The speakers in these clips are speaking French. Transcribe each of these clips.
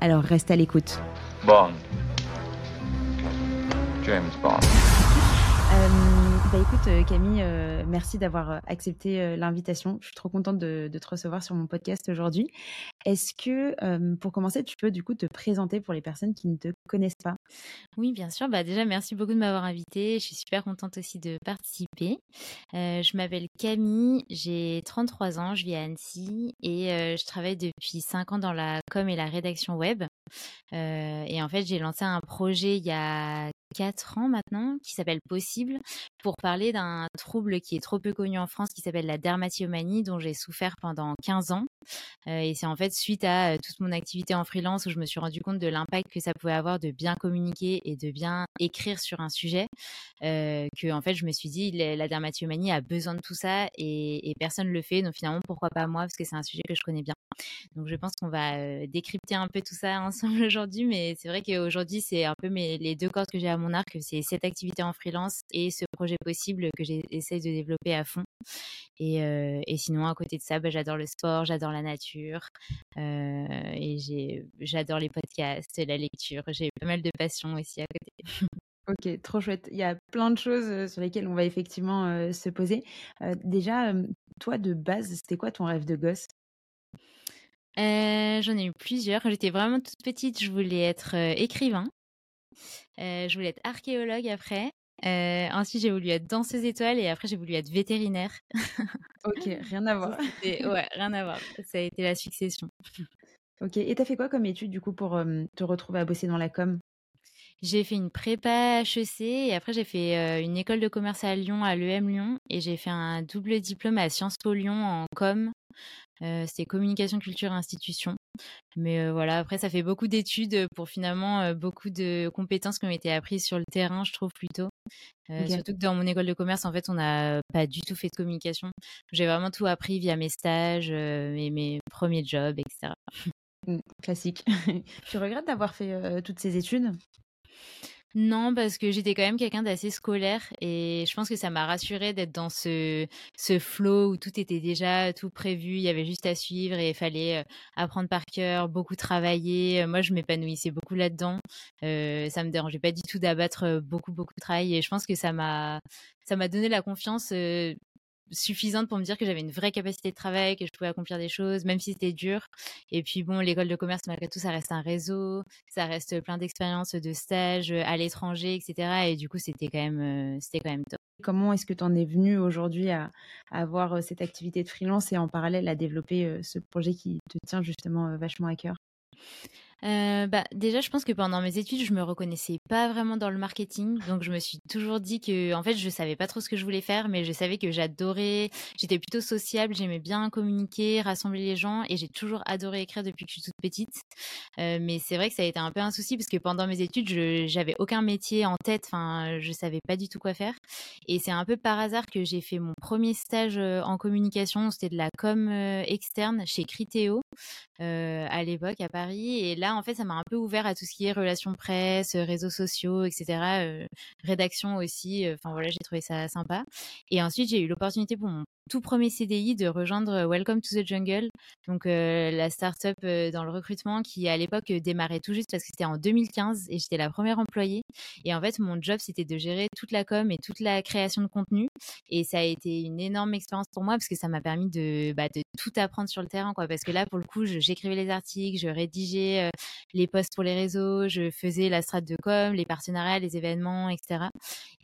Alors reste à l'écoute. Bond. James Bond. Bah écoute euh, Camille, euh, merci d'avoir euh, accepté l'invitation. Je suis trop contente de, te recevoir sur mon podcast aujourd'hui. Est-ce que pour commencer, tu peux du coup te présenter pour les personnes qui ne te connaissent pas? Oui, bien sûr. Bah, déjà, merci beaucoup de m'avoir invitée. Je suis super contente aussi de participer. Je m'appelle Camille, j'ai 33 ans, je vis à Annecy et je travaille depuis 5 ans dans la com et la rédaction web. Et en fait, j'ai lancé un projet il y a 4 ans maintenant qui s'appelle Possible pour parler d'un trouble qui est trop peu connu en France qui s'appelle la dermatillomanie dont j'ai souffert pendant 15 ans. Euh, et c'est en fait suite à euh, toute mon activité en freelance où je me suis rendu compte de l'impact que ça pouvait avoir de bien communiquer et de bien écrire sur un sujet euh, que en fait je me suis dit la la a besoin de tout ça et, personne le fait. Donc finalement pourquoi pas moi? Parce que c'est un sujet que je connais bien. Donc je pense qu'on va décrypter un peu tout ça ensemble aujourd'hui mais c'est vrai qu'aujourd'hui c'est un peu mes, les deux cordes que j'ai à mon arc c'est cette activité en freelance et ce projet possible que j'essaie de développer à fond et, euh, et sinon à côté de ça bah, j'adore le sport j'adore la nature euh, et j'adore les podcasts la lecture j'ai pas mal de passions aussi à côté Ok, trop chouette. Il y a plein de choses euh, sur lesquelles on va effectivement euh, se poser. Déjà, toi de base, c'était quoi ton rêve de gosse? J'en ai eu plusieurs. Quand j'étais vraiment toute petite, je voulais être écrivain. Euh, je voulais être archéologue après. Euh, ensuite, j'ai voulu être danseuse étoile et après, j'ai voulu être vétérinaire. Ok, rien à voir. ouais, rien à voir. Ça a été la succession. Ok, et t'as fait quoi comme étude du coup pour euh, te retrouver à bosser dans la com? J'ai fait une prépa HEC et après, j'ai fait euh, une école de commerce à Lyon, à l'EM Lyon, et j'ai fait un double diplôme à Sciences Po Lyon en com. Euh, C'était communication, culture, institution. Mais euh, voilà, après, ça fait beaucoup d'études pour finalement euh, beaucoup de compétences qui ont été apprises sur le terrain, je trouve plutôt. Euh. Surtout que dans mon école de commerce, en fait, on n'a pas du tout fait de communication. J'ai vraiment tout appris via mes stages, mes, mes premiers jobs, etc. Mm, Classique. tu regrettes d'avoir fait toutes ces études? Non, parce que j'étais quand même quelqu'un d'assez scolaire et je pense que ça m'a rassurée d'être dans ce, ce flow où tout était déjà tout prévu, il y avait juste à suivre et il fallait euh, apprendre par cœur, beaucoup travailler. Moi, je m'épanouissais beaucoup là-dedans. Euh, ça me dérangeait pas du tout d'abattre euh, beaucoup, beaucoup de travail et je pense que ça m'a, ça m'a donné la confiance euh, suffisante pour me dire que j'avais une vraie capacité de travail, que je pouvais accomplir des choses, même si c'était dur. Et puis bon, l'école de commerce, malgré tout, ça reste un réseau, ça reste plein d'expériences, de stages euh, à l'étranger, etc. Et du coup, c'était quand même, euh, c'était quand même top. Comment est-ce que tu en es venu aujourd'hui à, à avoir euh, cette activité de freelance et en parallèle à développer ce projet qui te tient justement vachement à cœur? Euh, bah, déjà, je pense que pendant mes études, je me reconnaissais pas vraiment dans le marketing. Donc, je me suis toujours dit que, en fait, je savais pas trop ce que je voulais faire, mais je savais que j'adorais. J'étais plutôt sociable, j'aimais bien communiquer, rassembler les gens, et j'ai toujours adoré écrire depuis que je suis toute petite. Euh, mais c'est vrai que ça a été un peu un souci parce que pendant mes études, j'avais aucun métier en tête. Enfin, je savais pas du tout quoi faire. Et c'est un peu par hasard que j'ai fait mon premier stage euh, en communication. C'était de la com externe chez Criteo à l'époque à Paris. Et là, en fait, ça m'a un peu ouvert à tout ce qui est relations presse, euh, réseaux sociaux, etc. euh, rédaction aussi. euh, Enfin voilà, j'ai trouvé ça sympa. Et ensuite, j'ai eu l'opportunité pour mon tout premier CDI de rejoindre euh, Welcome to the Jungle, donc euh, la start-up euh, dans le recrutement qui à l'époque démarrait tout juste parce que c'était en 2015 et j'étais la première employée. Et en fait, mon job c'était de gérer toute la com et toute la création de contenu. Et ça a été une énorme expérience pour moi parce que ça m'a permis de, bah, tout apprendre sur le terrain, quoi. Parce que là, pour le coup, j'écrivais les articles, je rédigeais les posts pour les réseaux, je faisais la strate de com, les partenariats, les événements, etc.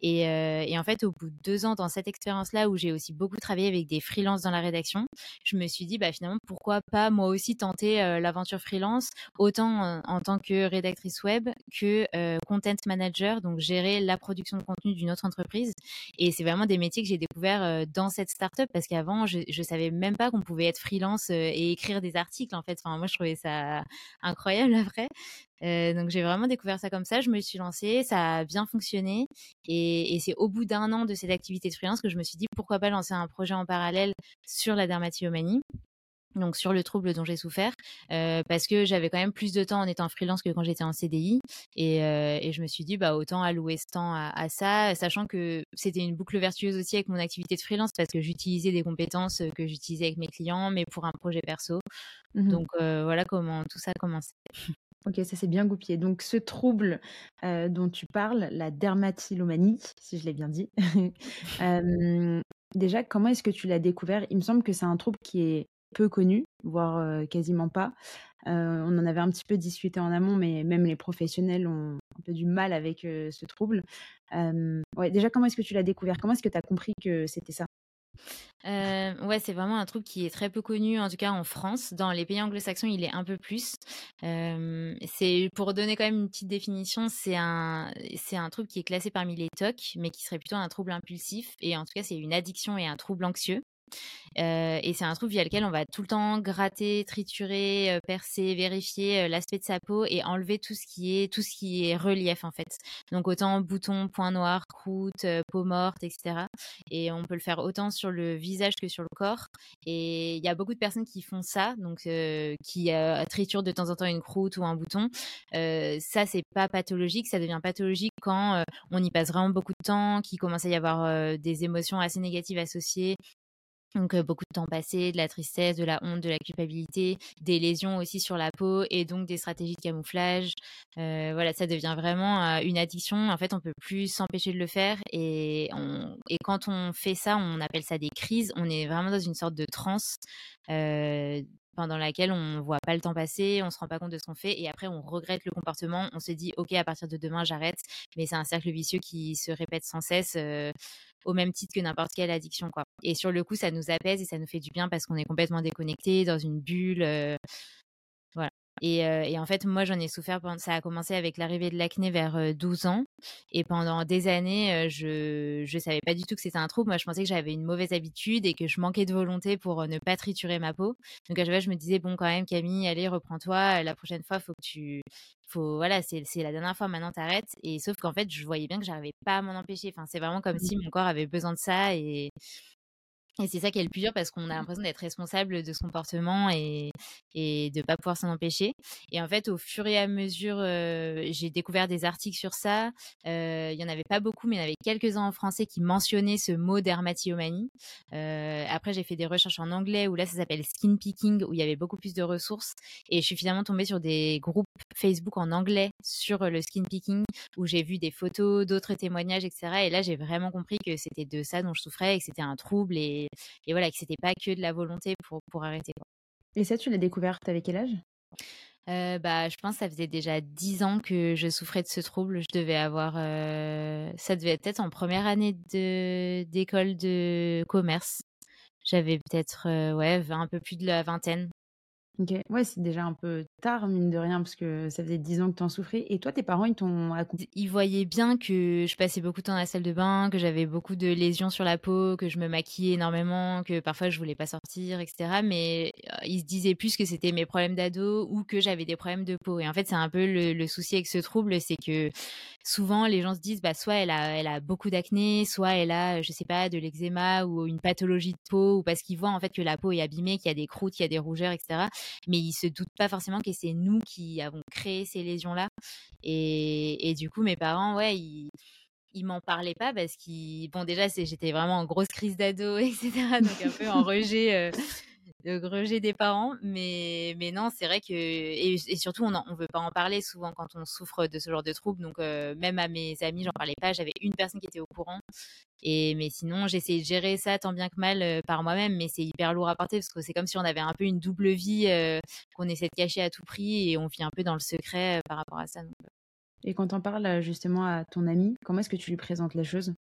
Et, et en fait, au bout de deux ans dans cette expérience-là où j'ai aussi beaucoup travaillé avec des freelances dans la rédaction, je me suis dit, bah, finalement, pourquoi pas moi aussi tenter euh, l'aventure freelance, autant en, en tant que rédactrice web que euh, content manager, donc gérer la production de contenu d'une autre entreprise. Et c'est vraiment des métiers que j'ai découverts euh, dans cette startup parce qu'avant, je, je savais même pas qu'on pouvait être freelance euh, et écrire des articles, en fait. Enfin, moi, je trouvais ça incroyable après. Donc j'ai vraiment découvert ça comme ça. Je me suis lancée, ça a bien fonctionné, et, et c'est au bout d'un an de cette activité de freelance que je me suis dit pourquoi pas lancer un projet en parallèle sur la dermatillomanie donc sur le trouble dont j'ai souffert, euh, parce que j'avais quand même plus de temps en étant freelance que quand j'étais en CDI, et, euh, et, je me suis dit bah autant allouer ce temps à, à ça, sachant que c'était une boucle vertueuse aussi avec mon activité de freelance, parce que j'utilisais des compétences que j'utilisais avec mes clients, mais pour un projet perso. Mmh Donc euh, voilà comment tout ça a commencé. Ok, ça s'est bien goupillé. Donc ce trouble euh, dont tu parles, la dermatillomanie, si je l'ai bien dit, euh, déjà comment est-ce que tu l'as découvert? Il me semble que c'est un trouble qui est peu connu, voire quasiment pas. on en avait un petit peu discuté en amont, mais même les professionnels ont un peu du mal avec ce trouble. ouais, déjà, comment est-ce que tu l'as découvert? Comment est-ce que tu as compris que c'était ça? Ouais, c'est vraiment un trouble qui est très peu connu, en tout cas en France. Dans les pays anglo-saxons, il est un peu plus. c'est pour donner quand même une petite définition, c'est un c'est un trouble qui est classé parmi les TOC, mais qui serait plutôt un trouble impulsif. Et en tout cas, c'est une addiction et un trouble anxieux. Et c'est un truc via lequel on va tout le temps gratter, triturer, percer, vérifier l'aspect de sa peau et enlever tout ce qui est tout ce qui est relief en fait. Donc autant boutons, points noirs, croûte, peau morte, etc. Et on peut le faire autant sur le visage que sur le corps. Et il y a beaucoup de personnes qui font ça, donc qui triturent de temps en temps une croûte ou un bouton. ça c'est pas pathologique, ça devient pathologique quand on y passe vraiment beaucoup de temps, qu'il commence à y avoir des émotions assez négatives associées donc beaucoup de temps passé, de la tristesse, de la honte, de la culpabilité, des lésions aussi sur la peau et donc des stratégies de camouflage. voilà, ça devient vraiment une addiction. En fait, on peut plus s'empêcher de le faire et, et quand on fait ça, on appelle ça des crises. On est vraiment dans une sorte de transe. Pendant laquelle on voit pas le temps passer, on se rend pas compte de ce qu'on fait et après on regrette le comportement, on se dit ok à partir de demain j'arrête, mais c'est un cercle vicieux qui se répète sans cesse au même titre que n'importe quelle addiction. Quoi. Et sur le coup, ça nous apaise et ça nous fait du bien parce qu'on est complètement déconnecté dans une bulle. voilà. Et, en fait, moi, j'en ai souffert. Ça a commencé avec l'arrivée de l'acné vers 12 ans. Et pendant des années, je ne savais pas du tout que c'était un trouble. Moi, je pensais que j'avais une mauvaise habitude et que je manquais de volonté pour ne pas triturer ma peau. Donc, à chaque fois, je me disais, bon, quand même, Camille, allez, reprends-toi. La prochaine fois, faut que tu. Faut, voilà, c'est la dernière fois, maintenant, t'arrêtes. Et sauf qu'en fait, je voyais bien que j'arrivais pas à m'en empêcher. Enfin, c'est vraiment comme si mmh. mon corps avait besoin de ça. Et, et c'est ça qui est le plus dur parce qu'on a l'impression d'être responsable de ce comportement et, et de pas pouvoir s'en empêcher. Et en fait, au fur et à mesure, euh, j'ai découvert des articles sur ça. Euh, il y en avait pas beaucoup, mais il y en avait quelques-uns en français qui mentionnaient ce mot dermatillomanie. Euh, après, j'ai fait des recherches en anglais où là, ça s'appelle skin picking, où il y avait beaucoup plus de ressources. Et je suis finalement tombée sur des groupes Facebook en anglais sur le skin picking où j'ai vu des photos, d'autres témoignages, etc. Et là, j'ai vraiment compris que c'était de ça dont je souffrais et que c'était un trouble et et, voilà, que c'était pas que de la volonté pour, pour arrêter. Quoi. Et ça, tu l'as découverte avec quel âge? Euh, bah, je pense que ça faisait déjà dix ans que je souffrais de ce trouble. Je devais avoir, euh, ça devait être peut-être en première année de d'école de commerce. J'avais peut-être, euh, ouais, un peu plus de la vingtaine. Ok, ouais, c'est déjà un peu tard, mine de rien, parce que ça faisait 10 ans que tu en souffrais. Et toi, tes parents, ils t'ont accompagné? Ils voyaient bien que je passais beaucoup de temps dans la salle de bain, que j'avais beaucoup de lésions sur la peau, que je me maquillais énormément, que parfois je voulais pas sortir, etc. Mais euh, ils se disaient plus que c'était mes problèmes d'ado ou que j'avais des problèmes de peau. Et en fait, c'est un peu le, souci avec ce trouble, c'est que souvent les gens se disent, bah, soit elle a, elle a beaucoup d'acné, soit elle a, je sais pas, de l'eczéma ou une pathologie de peau, ou parce qu'ils voient en fait que la peau est abîmée, qu'il y a des croûtes, qu'il y a des rougeurs, etc mais ils se doutent pas forcément que c'est nous qui avons créé ces lésions-là. Et, du coup, mes parents, ouais, ils, ils m'en parlaient pas parce qu'ils, bon, déjà, j'étais vraiment en grosse crise d'ado, etc. Donc un peu en rejet. Euh, de rejet des parents, mais, mais non, c'est vrai que, et, surtout, on ne veut pas en parler souvent quand on souffre de ce genre de troubles. Donc, euh, même à mes amis, j'en parlais pas. J'avais une personne qui était au courant. Et, mais sinon, j'essayais de gérer ça tant bien que mal euh, par moi-même, mais c'est hyper lourd à porter parce que c'est comme si on avait un peu une double vie euh, qu'on essaie de cacher à tout prix et on vit un peu dans le secret par rapport à ça. Et quand on parle justement à ton ami, comment est-ce que tu lui présentes les choses?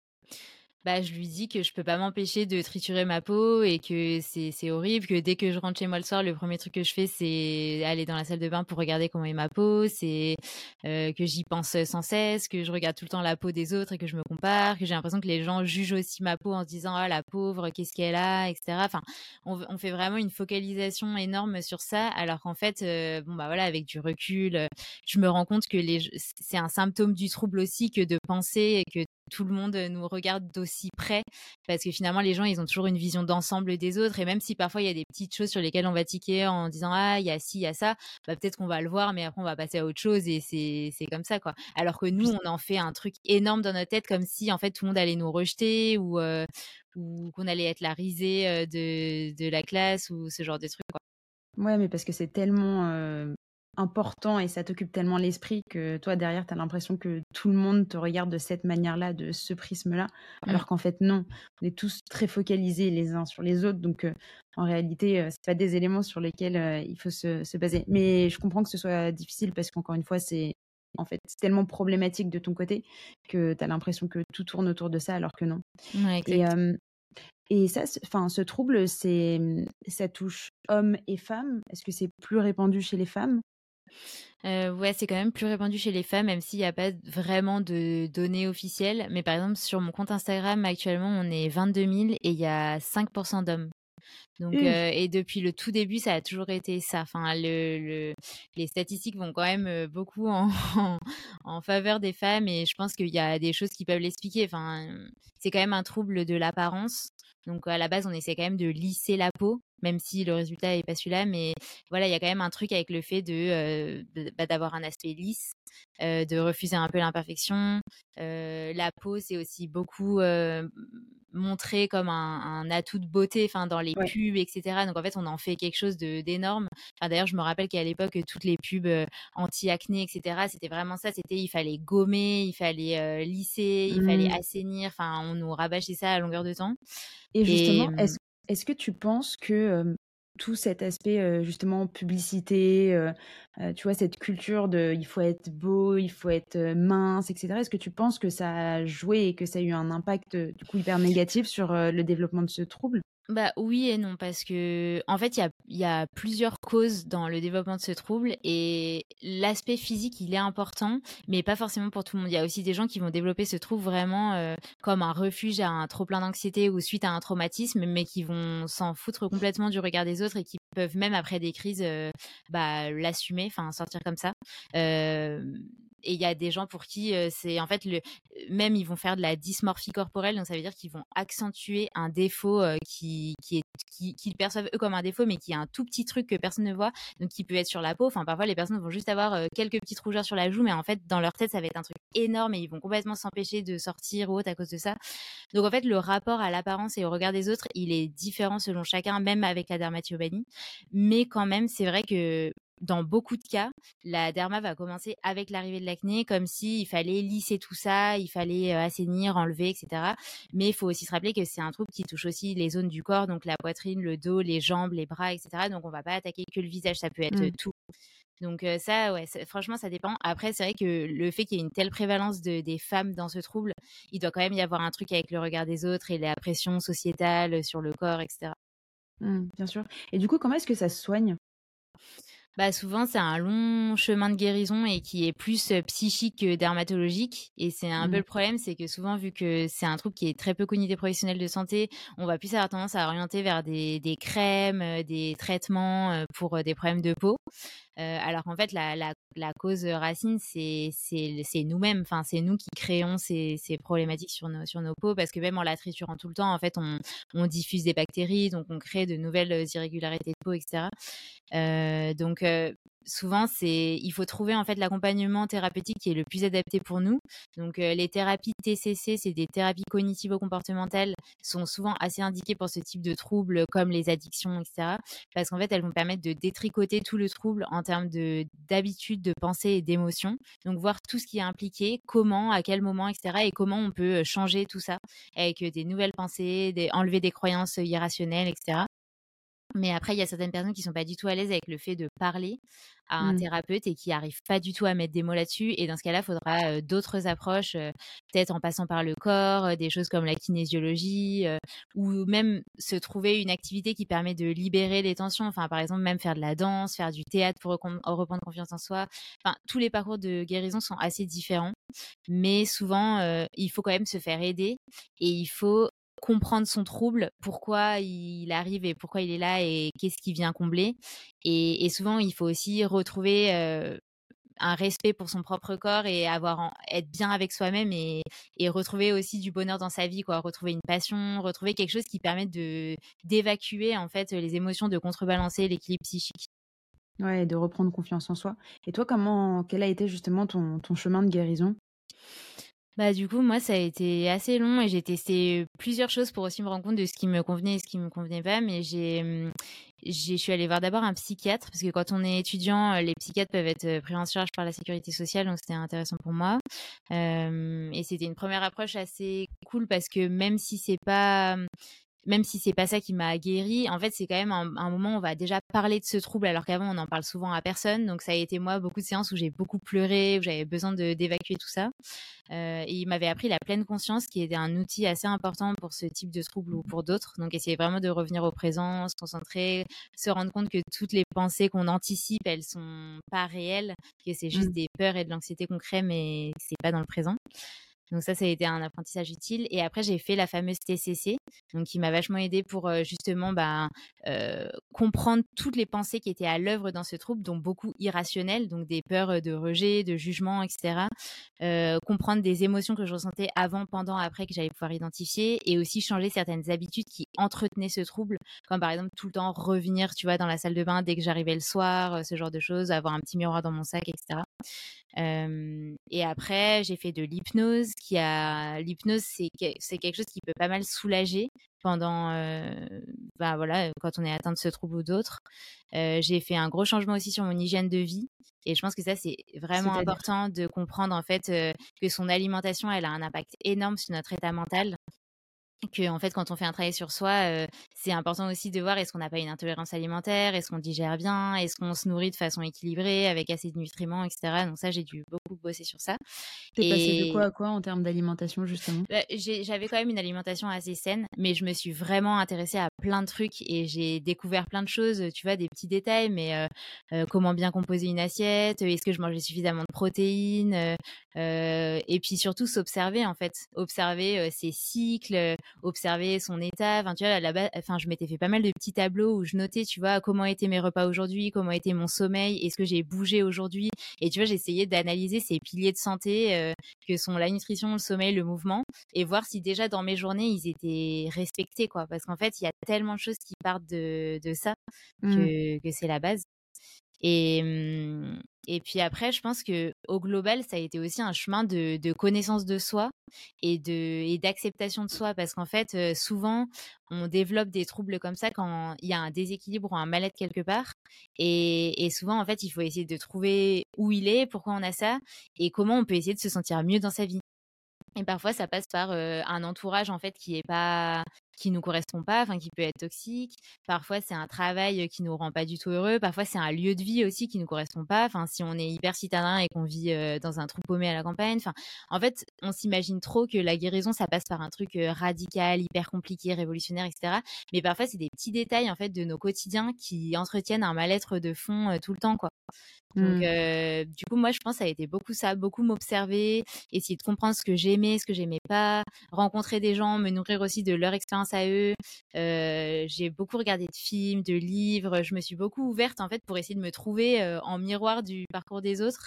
Bah, je lui dis que je peux pas m'empêcher de triturer ma peau et que c'est horrible, que dès que je rentre chez moi le soir, le premier truc que je fais, c'est aller dans la salle de bain pour regarder comment est ma peau, c'est euh, que j'y pense sans cesse, que je regarde tout le temps la peau des autres et que je me compare, que j'ai l'impression que les gens jugent aussi ma peau en se disant ah la pauvre, qu'est-ce qu'elle a, etc. Enfin, on, fait vraiment une focalisation énorme sur ça, alors qu'en fait, euh, bon bah voilà, avec du recul, je me rends compte que c'est un symptôme du trouble aussi que de penser que tout le monde nous regarde d'aussi près parce que finalement les gens ils ont toujours une vision d'ensemble des autres et même si parfois il y a des petites choses sur lesquelles on va tiquer en disant ah il y a ci il y a ça bah, peut-être qu'on va le voir mais après on va passer à autre chose et c'est comme ça quoi alors que nous on en fait un truc énorme dans notre tête comme si en fait tout le monde allait nous rejeter ou euh, ou qu'on allait être la risée euh, de, de la classe ou ce genre de trucs quoi. Ouais, mais parce que c'est tellement euh, important et ça t'occupe tellement l'esprit que toi derrière tu as l'impression que tout le monde te regarde de cette manière-là, de ce prisme-là, mmh. alors qu'en fait non, on est tous très focalisés les uns sur les autres, donc en réalité c'est pas des éléments sur lesquels il faut se, baser. Mais je comprends que ce soit difficile parce qu'encore une fois c'est en fait tellement problématique de ton côté que tu as l'impression que tout tourne autour de ça alors que non. et, et ça, enfin, ce trouble, c'est, ça touche hommes et femmes. Est-ce que c'est plus répandu chez les femmes? Euh, ouais, c'est quand même plus répandu chez les femmes, même s'il n'y a pas vraiment de données officielles. Mais par exemple, sur mon compte Instagram, actuellement, on est 22 000 et il y a 5% d'hommes. Donc, euh, et depuis le tout début, ça a toujours été ça. Enfin, le, les statistiques vont quand même beaucoup en, en, faveur des femmes et je pense qu'il y a des choses qui peuvent l'expliquer. Enfin, c'est quand même un trouble de l'apparence. Donc, à la base, on essaie quand même de lisser la peau même si le résultat n'est pas celui-là. Mais voilà, il y a quand même un truc avec le fait de bah, d'avoir un aspect lisse, de refuser un peu l'imperfection. la peau, c'est aussi beaucoup montré comme un, atout de beauté, enfin dans les pubs, etc. Donc en fait, on en fait quelque chose d'énorme. Enfin, D'ailleurs, je me rappelle qu'à l'époque, toutes les pubs anti-acné, etc. C'était vraiment ça. C'était il fallait gommer, il fallait lisser, il fallait mmh. assainir. Enfin, on nous rabâchait ça à longueur de temps. Et justement, est-ce est-ce que tu penses que tout cet aspect justement publicité, tu vois, cette culture de il faut être beau, il faut être mince, etc. Est-ce que tu penses que ça a joué et que ça a eu un impact du coup hyper négatif sur le développement de ce trouble? Bah oui et non parce que en fait il y a, plusieurs causes dans le développement de ce trouble et l'aspect physique il est important mais pas forcément pour tout le monde. Il y a aussi des gens qui vont développer ce trouble vraiment euh, comme un refuge à un trop plein d'anxiété ou suite à un traumatisme mais qui vont s'en foutre complètement du regard des autres et qui peuvent même après des crises euh, bah, l'assumer, enfin sortir comme ça. Euh, et il y a des gens pour qui c'est en fait le même ils vont faire de la dysmorphie corporelle donc ça veut dire qu'ils vont accentuer un défaut qui qui est qui qu'ils perçoivent eux comme un défaut mais qui est un tout petit truc que personne ne voit donc qui peut être sur la peau. Enfin parfois les personnes vont juste avoir quelques petites rougeurs sur la joue mais en fait dans leur tête ça va être un truc énorme et ils vont complètement s'empêcher de sortir ou autre à cause de ça. Donc en fait le rapport à l'apparence et au regard des autres il est différent selon chacun même avec la dermatillomanie. Mais quand même c'est vrai que dans beaucoup de cas, la derma va commencer avec l'arrivée de l'acné, comme s'il fallait lisser tout ça, il fallait assainir, enlever, etc. Mais il faut aussi se rappeler que c'est un trouble qui touche aussi les zones du corps, donc la poitrine, le dos, les jambes, les bras, etc. Donc on va pas attaquer que le visage, ça peut être mmh. tout. Donc ça, ouais, franchement, ça dépend. Après, c'est vrai que le fait qu'il y ait une telle prévalence de, des femmes dans ce trouble, il doit quand même y avoir un truc avec le regard des autres et la pression sociétale sur le corps, etc. Mmh, bien sûr. Et du coup, comment est-ce que ça se soigne? Bah souvent c'est un long chemin de guérison et qui est plus psychique que dermatologique et c'est un peu mmh. le problème c'est que souvent vu que c'est un trouble qui est très peu connu des professionnels de santé on va plus avoir tendance à orienter vers des, des crèmes des traitements pour des problèmes de peau euh, alors qu'en fait, la, cause racine, c'est nous-mêmes. Enfin, c'est nous qui créons ces, problématiques sur nos, sur nos peaux parce que même en la triturant tout le temps, en fait, on, on diffuse des bactéries, donc on crée de nouvelles irrégularités de peau, etc. Euh, donc, euh, souvent c'est il faut trouver en fait l'accompagnement thérapeutique qui est le plus adapté pour nous. Donc euh, les thérapies TCC, c'est des thérapies cognitivo-comportementales, sont souvent assez indiquées pour ce type de troubles comme les addictions, etc. Parce qu'en fait elles vont permettre de détricoter tout le trouble en termes de d'habitude, de pensée et d'émotion. Donc voir tout ce qui est impliqué, comment, à quel moment, etc. Et comment on peut euh, changer tout ça avec des nouvelles pensées, des, enlever des croyances irrationnelles, etc. Mais après, il y a certaines personnes qui sont pas du tout à l'aise avec le fait de parler à un Mmh. thérapeute et qui arrivent pas du tout à mettre des mots là-dessus. Et dans ce cas-là, il faudra euh, d'autres approches, euh, peut-être en passant par le corps, euh, des choses comme la kinésiologie, ou même se trouver une activité qui permet de libérer les tensions. Enfin, par exemple, même faire de la danse, faire du théâtre pour reprendre confiance en soi. Enfin, tous les parcours de guérison sont assez différents, mais souvent, il faut quand même se faire aider et il faut comprendre son trouble, pourquoi il arrive et pourquoi il est là et qu'est-ce qui vient combler. Et, souvent, il faut aussi retrouver un respect pour son propre corps et avoir être bien avec soi-même et, et retrouver aussi du bonheur dans sa vie, quoi. Retrouver une passion, retrouver quelque chose qui permette de d'évacuer en fait les émotions, de contrebalancer l'équilibre psychique. Ouais, et de reprendre confiance en soi. Et toi, comment, quel a été justement ton, ton chemin de guérison? Bah du coup moi ça a été assez long et j'ai testé plusieurs choses pour aussi me rendre compte de ce qui me convenait et ce qui me convenait pas mais j'ai hum, je suis allée voir d'abord un psychiatre parce que quand on est étudiant les psychiatres peuvent être pris en charge par la sécurité sociale donc c'était intéressant pour moi. Et c'était une première approche assez cool parce que même si c'est pas même si c'est pas ça qui m'a guéri, en fait, c'est quand même un, un moment où on va déjà parler de ce trouble, alors qu'avant, on en parle souvent à personne. Donc, ça a été, moi, beaucoup de séances où j'ai beaucoup pleuré, où j'avais besoin de- d'évacuer tout ça. Euh, et il m'avait appris la pleine conscience, qui était un outil assez important pour ce type de trouble ou pour d'autres. Donc, essayer vraiment de revenir au présent, se concentrer, se rendre compte que toutes les pensées qu'on anticipe, elles sont pas réelles, que c'est juste Mm. des peurs et de l'anxiété qu'on crée, mais c'est pas dans le présent. Donc ça, ça a été un apprentissage utile. Et après, j'ai fait la fameuse TCC, donc qui m'a vachement aidé pour euh, justement bah, euh, comprendre toutes les pensées qui étaient à l'œuvre dans ce trouble, dont beaucoup irrationnelles, donc des peurs euh, de rejet, de jugement, etc. Comprendre des émotions que je ressentais avant, pendant, après, que j'allais pouvoir identifier, et aussi changer certaines habitudes qui entretenaient ce trouble, comme par exemple tout le temps revenir, tu vois, dans la salle de bain dès que j'arrivais le soir, ce genre de choses, avoir un petit miroir dans mon sac, etc. Euh, et après, j'ai fait de l'hypnose. Qui a l'hypnose, c'est que- c'est quelque chose qui peut pas mal soulager pendant, euh, voilà, quand on est atteint de ce trouble ou d'autres. Euh, j'ai fait un gros changement aussi sur mon hygiène de vie. Et je pense que ça, c'est vraiment important de comprendre en fait que son alimentation, elle a un impact énorme sur notre état mental que en fait quand on fait un travail sur soi euh, c'est important aussi de voir est-ce qu'on n'a pas une intolérance alimentaire est-ce qu'on digère bien est-ce qu'on se nourrit de façon équilibrée avec assez de nutriments etc donc ça j'ai dû beaucoup bosser sur ça. T'es passé de et quoi à quoi en termes d'alimentation, justement? bah, j'avais quand même une alimentation assez saine, mais je me suis vraiment intéressée à plein de trucs et j'ai découvert plein de choses, tu vois, des petits détails, mais euh, euh, comment bien composer une assiette, est-ce que je mangeais suffisamment de protéines, et puis surtout s'observer en fait, observer ses cycles, observer son état. Enfin, tu vois, là-bas, enfin, je m'étais fait pas mal de petits tableaux où je notais, tu vois, comment étaient mes repas aujourd'hui, comment était mon sommeil, est-ce que j'ai bougé aujourd'hui, et tu vois, j'essayais d'analyser ces piliers de santé. euh, que sont la nutrition, le sommeil, le mouvement, et voir si déjà dans mes journées ils étaient respectés, quoi. Parce qu'en fait, il y a tellement de choses qui partent de, de ça Mm. que, que c'est la base. Et, et puis après, je pense que au global, ça a été aussi un chemin de, connaissance de soi et de et d'acceptation de soi, parce qu'en fait, souvent, on développe des troubles comme ça quand il y a un déséquilibre ou un mal-être quelque part. Et, et souvent, en fait, il faut essayer de trouver où il est, pourquoi on a ça, et comment on peut essayer de se sentir mieux dans sa vie. Et parfois, ça passe par un entourage en fait qui est pas, qui nous correspond pas, enfin qui peut être toxique. Parfois, c'est un travail qui nous rend pas du tout heureux. Parfois, c'est un lieu de vie aussi qui nous correspond pas. Enfin, si on est hyper citadin et qu'on vit euh, dans un trou paumé à la campagne. Enfin, en fait, on s'imagine trop que la guérison, ça passe par un truc euh, radical, hyper compliqué, révolutionnaire, etc. Mais parfois, c'est des petits détails en fait de nos quotidiens qui entretiennent un mal-être de fond euh, tout le temps, quoi. Donc, Mm. euh, du coup, moi, je pense que ça a été beaucoup ça, beaucoup m'observer, essayer de comprendre ce que j'aimais, ce que j'aimais pas, rencontrer des gens, me nourrir aussi de leur expérience à eux. J'ai beaucoup regardé de films, de livres. Je me suis beaucoup ouverte en fait pour essayer de me trouver en miroir du parcours des autres.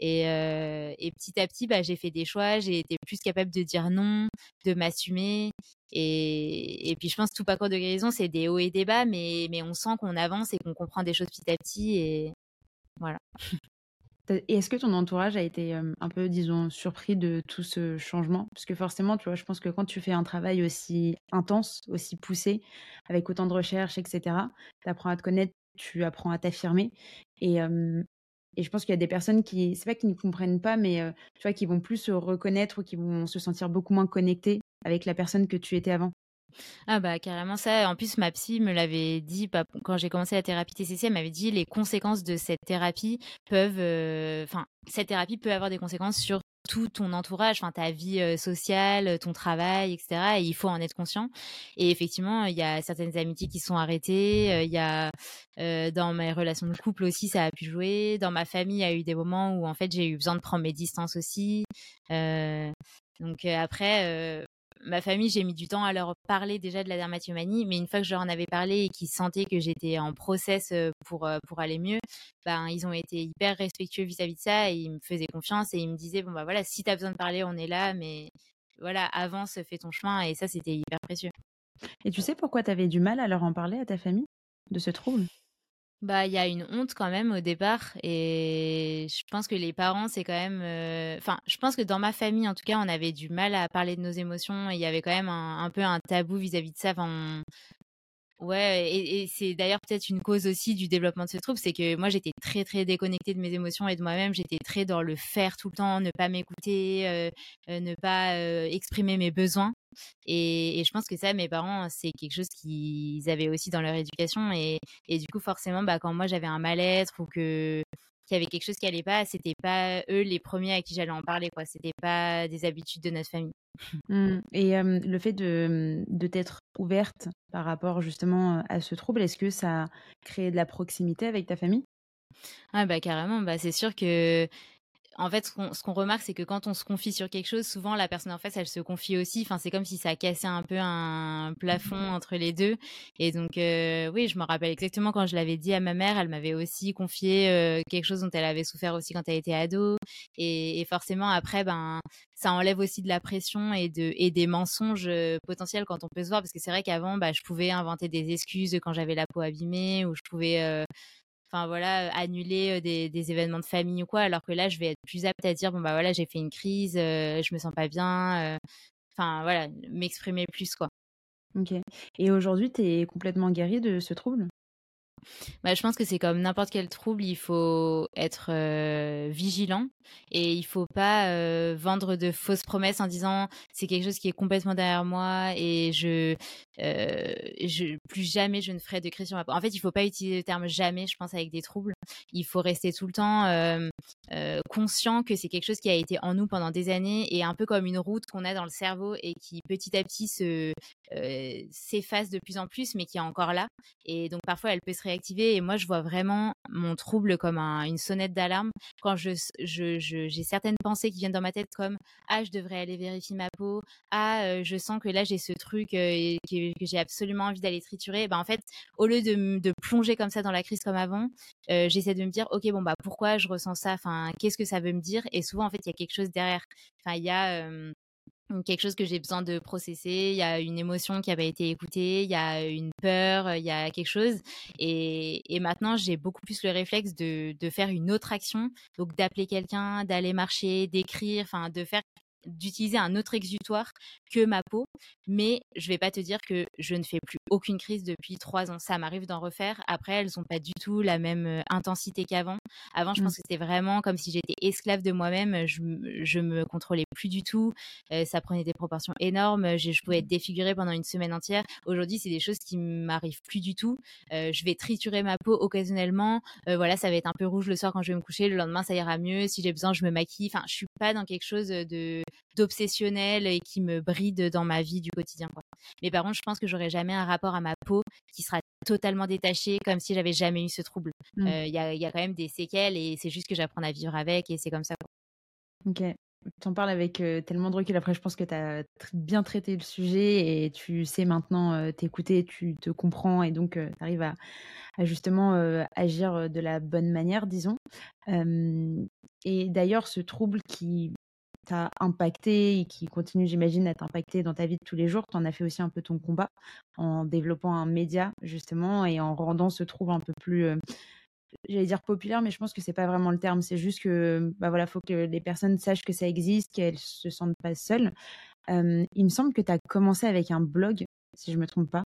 Et, et petit à petit, bah, j'ai fait des choix. J'ai été plus capable de dire non, de m'assumer. Et, et puis, je pense que tout parcours de guérison, c'est des hauts et des bas, mais, mais on sent qu'on avance et qu'on comprend des choses petit à petit. Et voilà. Et est-ce que ton entourage a été euh, un peu, disons, surpris de tout ce changement? Parce que forcément, tu vois, je pense que quand tu fais un travail aussi intense, aussi poussé, avec autant de recherches, etc., tu apprends à te connaître, tu apprends à t'affirmer. Et, euh, et je pense qu'il y a des personnes qui, c'est pas qu'ils ne comprennent pas, mais euh, tu vois, qui vont plus se reconnaître ou qui vont se sentir beaucoup moins connectées avec la personne que tu étais avant. Ah bah carrément ça. En plus, ma psy me l'avait dit quand j'ai commencé la thérapie TCC, elle m'avait dit les conséquences de cette thérapie peuvent, euh, enfin, cette thérapie peut avoir des conséquences sur tout ton entourage, enfin ta vie euh, sociale, ton travail, etc. Et il faut en être conscient. Et effectivement, il y a certaines amitiés qui sont arrêtées. Euh, il y a dans mes relations de couple aussi, ça a pu jouer. Dans ma famille, il y a eu des moments où en fait j'ai eu besoin de prendre mes distances aussi. donc après, ma famille, j'ai mis du temps à leur parler déjà de la dermatomanie, mais une fois que je leur en avais parlé et qu'ils sentaient que j'étais en process pour, pour aller mieux, ben, ils ont été hyper respectueux vis-à-vis de ça et ils me faisaient confiance et ils me disaient, bon, bah voilà, si tu as besoin de parler, on est là, mais voilà, avance, fais ton chemin et ça, c'était hyper précieux. Et tu sais pourquoi tu avais du mal à leur en parler à ta famille de ce trouble? Bah, il y a une honte quand même au départ et je pense que les parents, c'est quand même euh, enfin, je pense que dans ma famille en tout cas, on avait du mal à parler de nos émotions et il y avait quand même un, peu un tabou vis-à-vis de ça. Ouais, et, c'est d'ailleurs peut-être une cause aussi du développement de ce trouble, c'est que moi j'étais très très déconnectée de mes émotions et de moi-même, j'étais très dans le faire tout le temps, ne pas m'écouter, euh, euh, ne pas exprimer mes besoins. Et, je pense que ça, mes parents, c'est quelque chose qu'ils avaient aussi dans leur éducation. Et, du coup, forcément, bah, quand moi j'avais un mal-être ou que qu'il y avait quelque chose qui allait pas, c'était pas eux les premiers à qui j'allais en parler, quoi. C'était pas des habitudes de notre famille. Mmh. Et le fait de, de t'être ouverte par rapport justement à ce trouble, est-ce que ça a créé de la proximité avec ta famille? Ah bah carrément, bah c'est sûr que en fait, ce qu'on remarque, c'est que quand on se confie sur quelque chose, souvent la personne en face, elle se confie aussi. Enfin, c'est comme si ça cassait un peu un plafond mmh. entre les deux. Et donc, euh, oui, je me rappelle exactement quand je l'avais dit à ma mère, elle m'avait aussi confié euh, quelque chose dont elle avait souffert aussi quand elle était ado. Et, forcément, après, ben, ça enlève aussi de la pression et, de, et des mensonges euh, potentiels quand on peut se voir. Parce que c'est vrai qu'avant, bah, je pouvais inventer des excuses quand j'avais la peau abîmée ou je pouvais enfin voilà, annuler des, événements de famille ou quoi, alors que là, je vais être plus apte à dire, bon bah voilà, j'ai fait une crise, je me sens pas bien, enfin voilà, m'exprimer plus quoi. Ok. Et aujourd'hui, tu es complètement guérie de ce trouble? Bah, je pense que c'est comme n'importe quel trouble, il faut être vigilant et il faut pas vendre de fausses promesses en disant c'est quelque chose qui est complètement derrière moi et je, je plus jamais je ne ferai de crise sur. En fait, il faut pas utiliser le terme jamais, je pense, avec des troubles. Il faut rester tout le temps conscient que c'est quelque chose qui a été en nous pendant des années et un peu comme une route qu'on a dans le cerveau et qui petit à petit se s'efface de plus en plus, mais qui est encore là. Et donc parfois elle peut se réactiver. Et moi, je vois vraiment mon trouble comme une sonnette d'alarme quand je, j'ai certaines pensées qui viennent dans ma tête comme ah je devrais aller vérifier ma peau, ah je sens que là j'ai ce truc que, j'ai absolument envie d'aller triturer. Ben en fait, au lieu de, de plonger comme ça dans la crise comme avant, j'essaie de me dire ok bon bah pourquoi je ressens ça, enfin qu'est-ce que ça veut me dire. Et souvent en fait il y a quelque chose derrière. Enfin il y a quelque chose que j'ai besoin de processer, il y a une émotion qui n'a pas été écoutée, il y a une peur, il y a quelque chose. Et, maintenant, j'ai beaucoup plus le réflexe de, de faire une autre action, donc d'appeler quelqu'un, d'aller marcher, d'écrire, enfin de faire d'utiliser un autre exutoire que ma peau, mais je vais pas te dire que je ne fais plus aucune crise depuis trois ans. Ça m'arrive d'en refaire. Après, elles ont pas du tout la même euh, intensité qu'avant. Avant, je mmh. pense que c'était vraiment comme si j'étais esclave de moi-même. Je, je me contrôlais plus du tout. Euh, ça prenait des proportions énormes. Je, pouvais être défigurée pendant une semaine entière. Aujourd'hui, c'est des choses qui m'arrivent plus du tout. Euh, je vais triturer ma peau occasionnellement. voilà, ça va être un peu rouge le soir quand je vais me coucher. Le lendemain, ça ira mieux. Si j'ai besoin, je me maquille. Enfin, je suis pas dans quelque chose de d'obsessionnel et qui me bride dans ma vie du quotidien. Quoi. Mais par contre, je pense que j'aurais jamais un rapport à ma peau qui sera totalement détaché, comme si j'avais jamais eu ce trouble. Mmh. Euh, Il y, a, y, a, quand même des séquelles et c'est juste que j'apprends à vivre avec et c'est comme ça. Ok. Tu en parles avec euh, tellement de recul. Après, je pense que tu as bien traité le sujet et tu sais maintenant euh, t'écouter, tu te comprends et donc tu arrives à, à justement agir de la bonne manière, disons. et d'ailleurs, ce trouble qui t'a impacté et qui continue, j'imagine, à t'impacter dans ta vie de tous les jours. Tu en as fait aussi un peu ton combat en développant un média, justement, et en rendant ce trouble un peu plus, euh, j'allais dire populaire, mais je pense que c'est pas vraiment le terme. C'est juste que, bah voilà, faut que les personnes sachent que ça existe, qu'elles se sentent pas seules. il me semble que tu as commencé avec un blog, si je me trompe pas.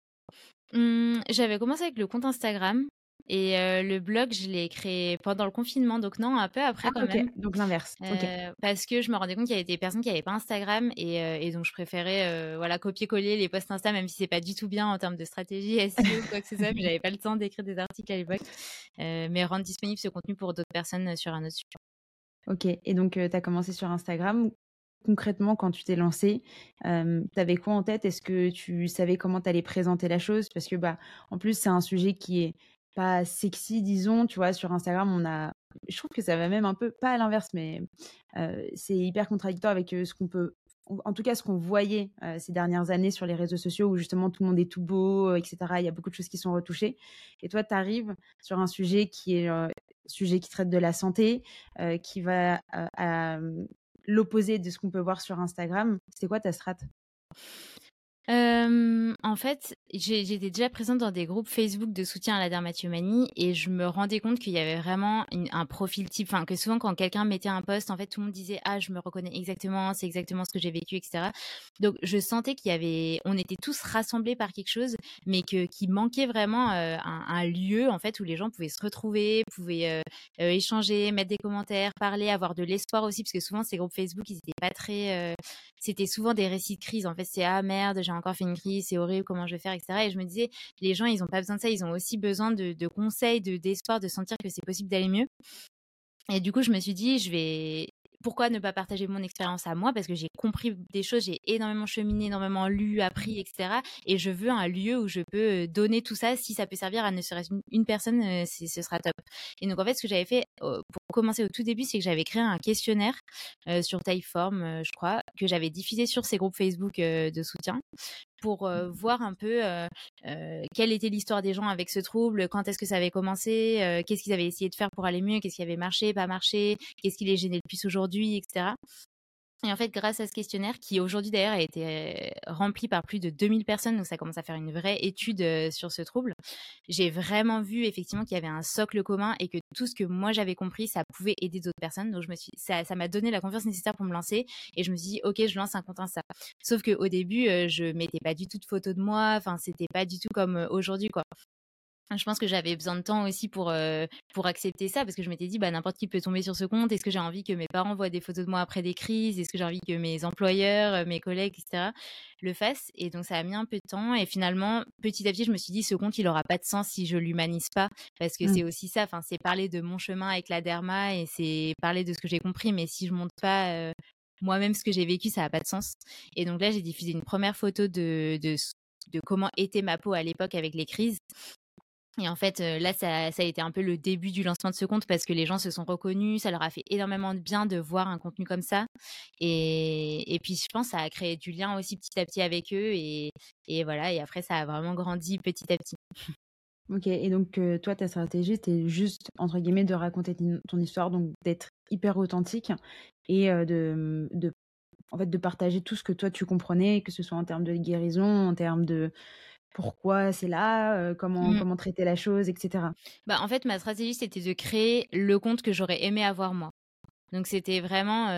Mmh, j'avais commencé avec le compte Instagram Et le blog, je l'ai créé pendant le confinement, donc non, un peu après ah, quand même. Donc l'inverse. Parce que je me rendais compte qu'il y avait des personnes qui n'avaient pas Instagram et, et donc je préférais voilà copier-coller les posts Insta, même si c'est pas du tout bien en termes de stratégie SEO ou quoi que ce soit. mais j'avais pas le temps d'écrire des articles à l'époque, mais rendre disponible ce contenu pour d'autres personnes sur un autre support. Ok, et donc tu as commencé sur Instagram concrètement, quand tu t'es lancé, euh, tu avais quoi en tête? Est-ce que tu savais comment tu allais présenter la chose? Parce que, bah, en plus, c'est un sujet qui est pas sexy, disons. Tu vois, sur Instagram, on a. Je trouve que ça va même un peu, pas à l'inverse, mais c'est hyper contradictoire avec ce qu'on peut. En tout cas, ce qu'on voyait ces dernières années sur les réseaux sociaux où justement tout le monde est tout beau, etc. Il y a beaucoup de choses qui sont retouchées. Et toi, tu arrives sur un sujet qui est sujet qui traite de la santé, qui va à, l'opposé de ce qu'on peut voir sur Instagram. C'est quoi ta en fait, j'étais déjà présente dans des groupes Facebook de soutien à la dermatomanie et je me rendais compte qu'il y avait vraiment un profil type, enfin que souvent quand quelqu'un mettait un post, en fait tout le monde disait ah je me reconnais exactement, c'est exactement ce que j'ai vécu, etc. Donc je sentais qu'il y avait, on était tous rassemblés par quelque chose, mais que qu'il manquait vraiment un, lieu en fait où les gens pouvaient se retrouver, pouvaient échanger, mettre des commentaires, parler, avoir de l'espoir aussi, parce que souvent ces groupes Facebook ils étaient pas très, c'était souvent des récits de crise. En fait c'est ah merde j'ai encore fait une crise, c'est horrible, comment je vais faire, etc. Et je me disais, les gens, ils n'ont pas besoin de ça, ils ont aussi besoin de, conseils, d'espoir, de sentir que c'est possible d'aller mieux. Et du coup, je me suis dit, je vais, pourquoi ne pas partager mon expérience à moi? Parce que j'ai compris des choses, j'ai énormément cheminé, énormément lu, appris, etc. Et je veux un lieu où je peux donner tout ça. Si ça peut servir à ne serait-ce une personne, ce sera top. Et donc en fait, ce que j'avais fait pour commencer au tout début, c'est que j'avais créé un questionnaire sur Typeform, je crois, que j'avais diffusé sur ces groupes Facebook de soutien pour mmh. voir un peu quelle était l'histoire des gens avec ce trouble, quand est-ce que ça avait commencé, qu'est-ce qu'ils avaient essayé de faire pour aller mieux, qu'est-ce qui avait marché, pas marché, qu'est-ce qui les gênait le plus aujourd'hui, etc. Et en fait, grâce à ce questionnaire, qui aujourd'hui d'ailleurs a été rempli par plus de 2000 personnes, donc ça commence à faire une vraie étude sur ce trouble, j'ai vraiment vu effectivement qu'il y avait un socle commun et que tout ce que moi j'avais compris, ça pouvait aider d'autres personnes. Donc je me suis, ça, m'a donné la confiance nécessaire pour me lancer et je me suis dit, ok, je lance un compte Insta. Sauf qu'au début, je mettais pas du tout de photos de moi, enfin c'était pas du tout comme aujourd'hui quoi. Je pense que j'avais besoin de temps aussi pour, pour accepter ça parce que je m'étais dit bah n'importe qui peut tomber sur ce compte. Est-ce que j'ai envie que mes parents voient des photos de moi après des crises? Est-ce que j'ai envie que mes employeurs, mes collègues, etc. le fassent? Et donc ça a mis un peu de temps et finalement petit à petit je me suis dit ce compte il aura pas de sens si je l'humanise pas parce que mmh. c'est aussi ça. Enfin c'est parler de mon chemin avec la derma et c'est parler de ce que j'ai compris. Mais si je montre pas moi-même ce que j'ai vécu ça a pas de sens. Et donc là j'ai diffusé une première photo de, de de comment était ma peau à l'époque avec les crises. Et en fait, là, ça, a été un peu le début du lancement de ce compte parce que les gens se sont reconnus, ça leur a fait énormément de bien de voir un contenu comme ça. Et, puis, je pense, ça a créé du lien aussi petit à petit avec eux. Et, voilà, et après, ça a vraiment grandi petit à petit. Ok, et donc toi, ta stratégie, c'était juste, entre guillemets, de raconter ton histoire, donc d'être hyper authentique et de, de, en fait, de partager tout ce que toi, tu comprenais, que ce soit en termes de guérison, en termes de pourquoi c'est là, comment, mmh. comment traiter la chose, etc. Bah, en fait, ma stratégie, c'était de créer le compte que j'aurais aimé avoir moi. Donc c'était vraiment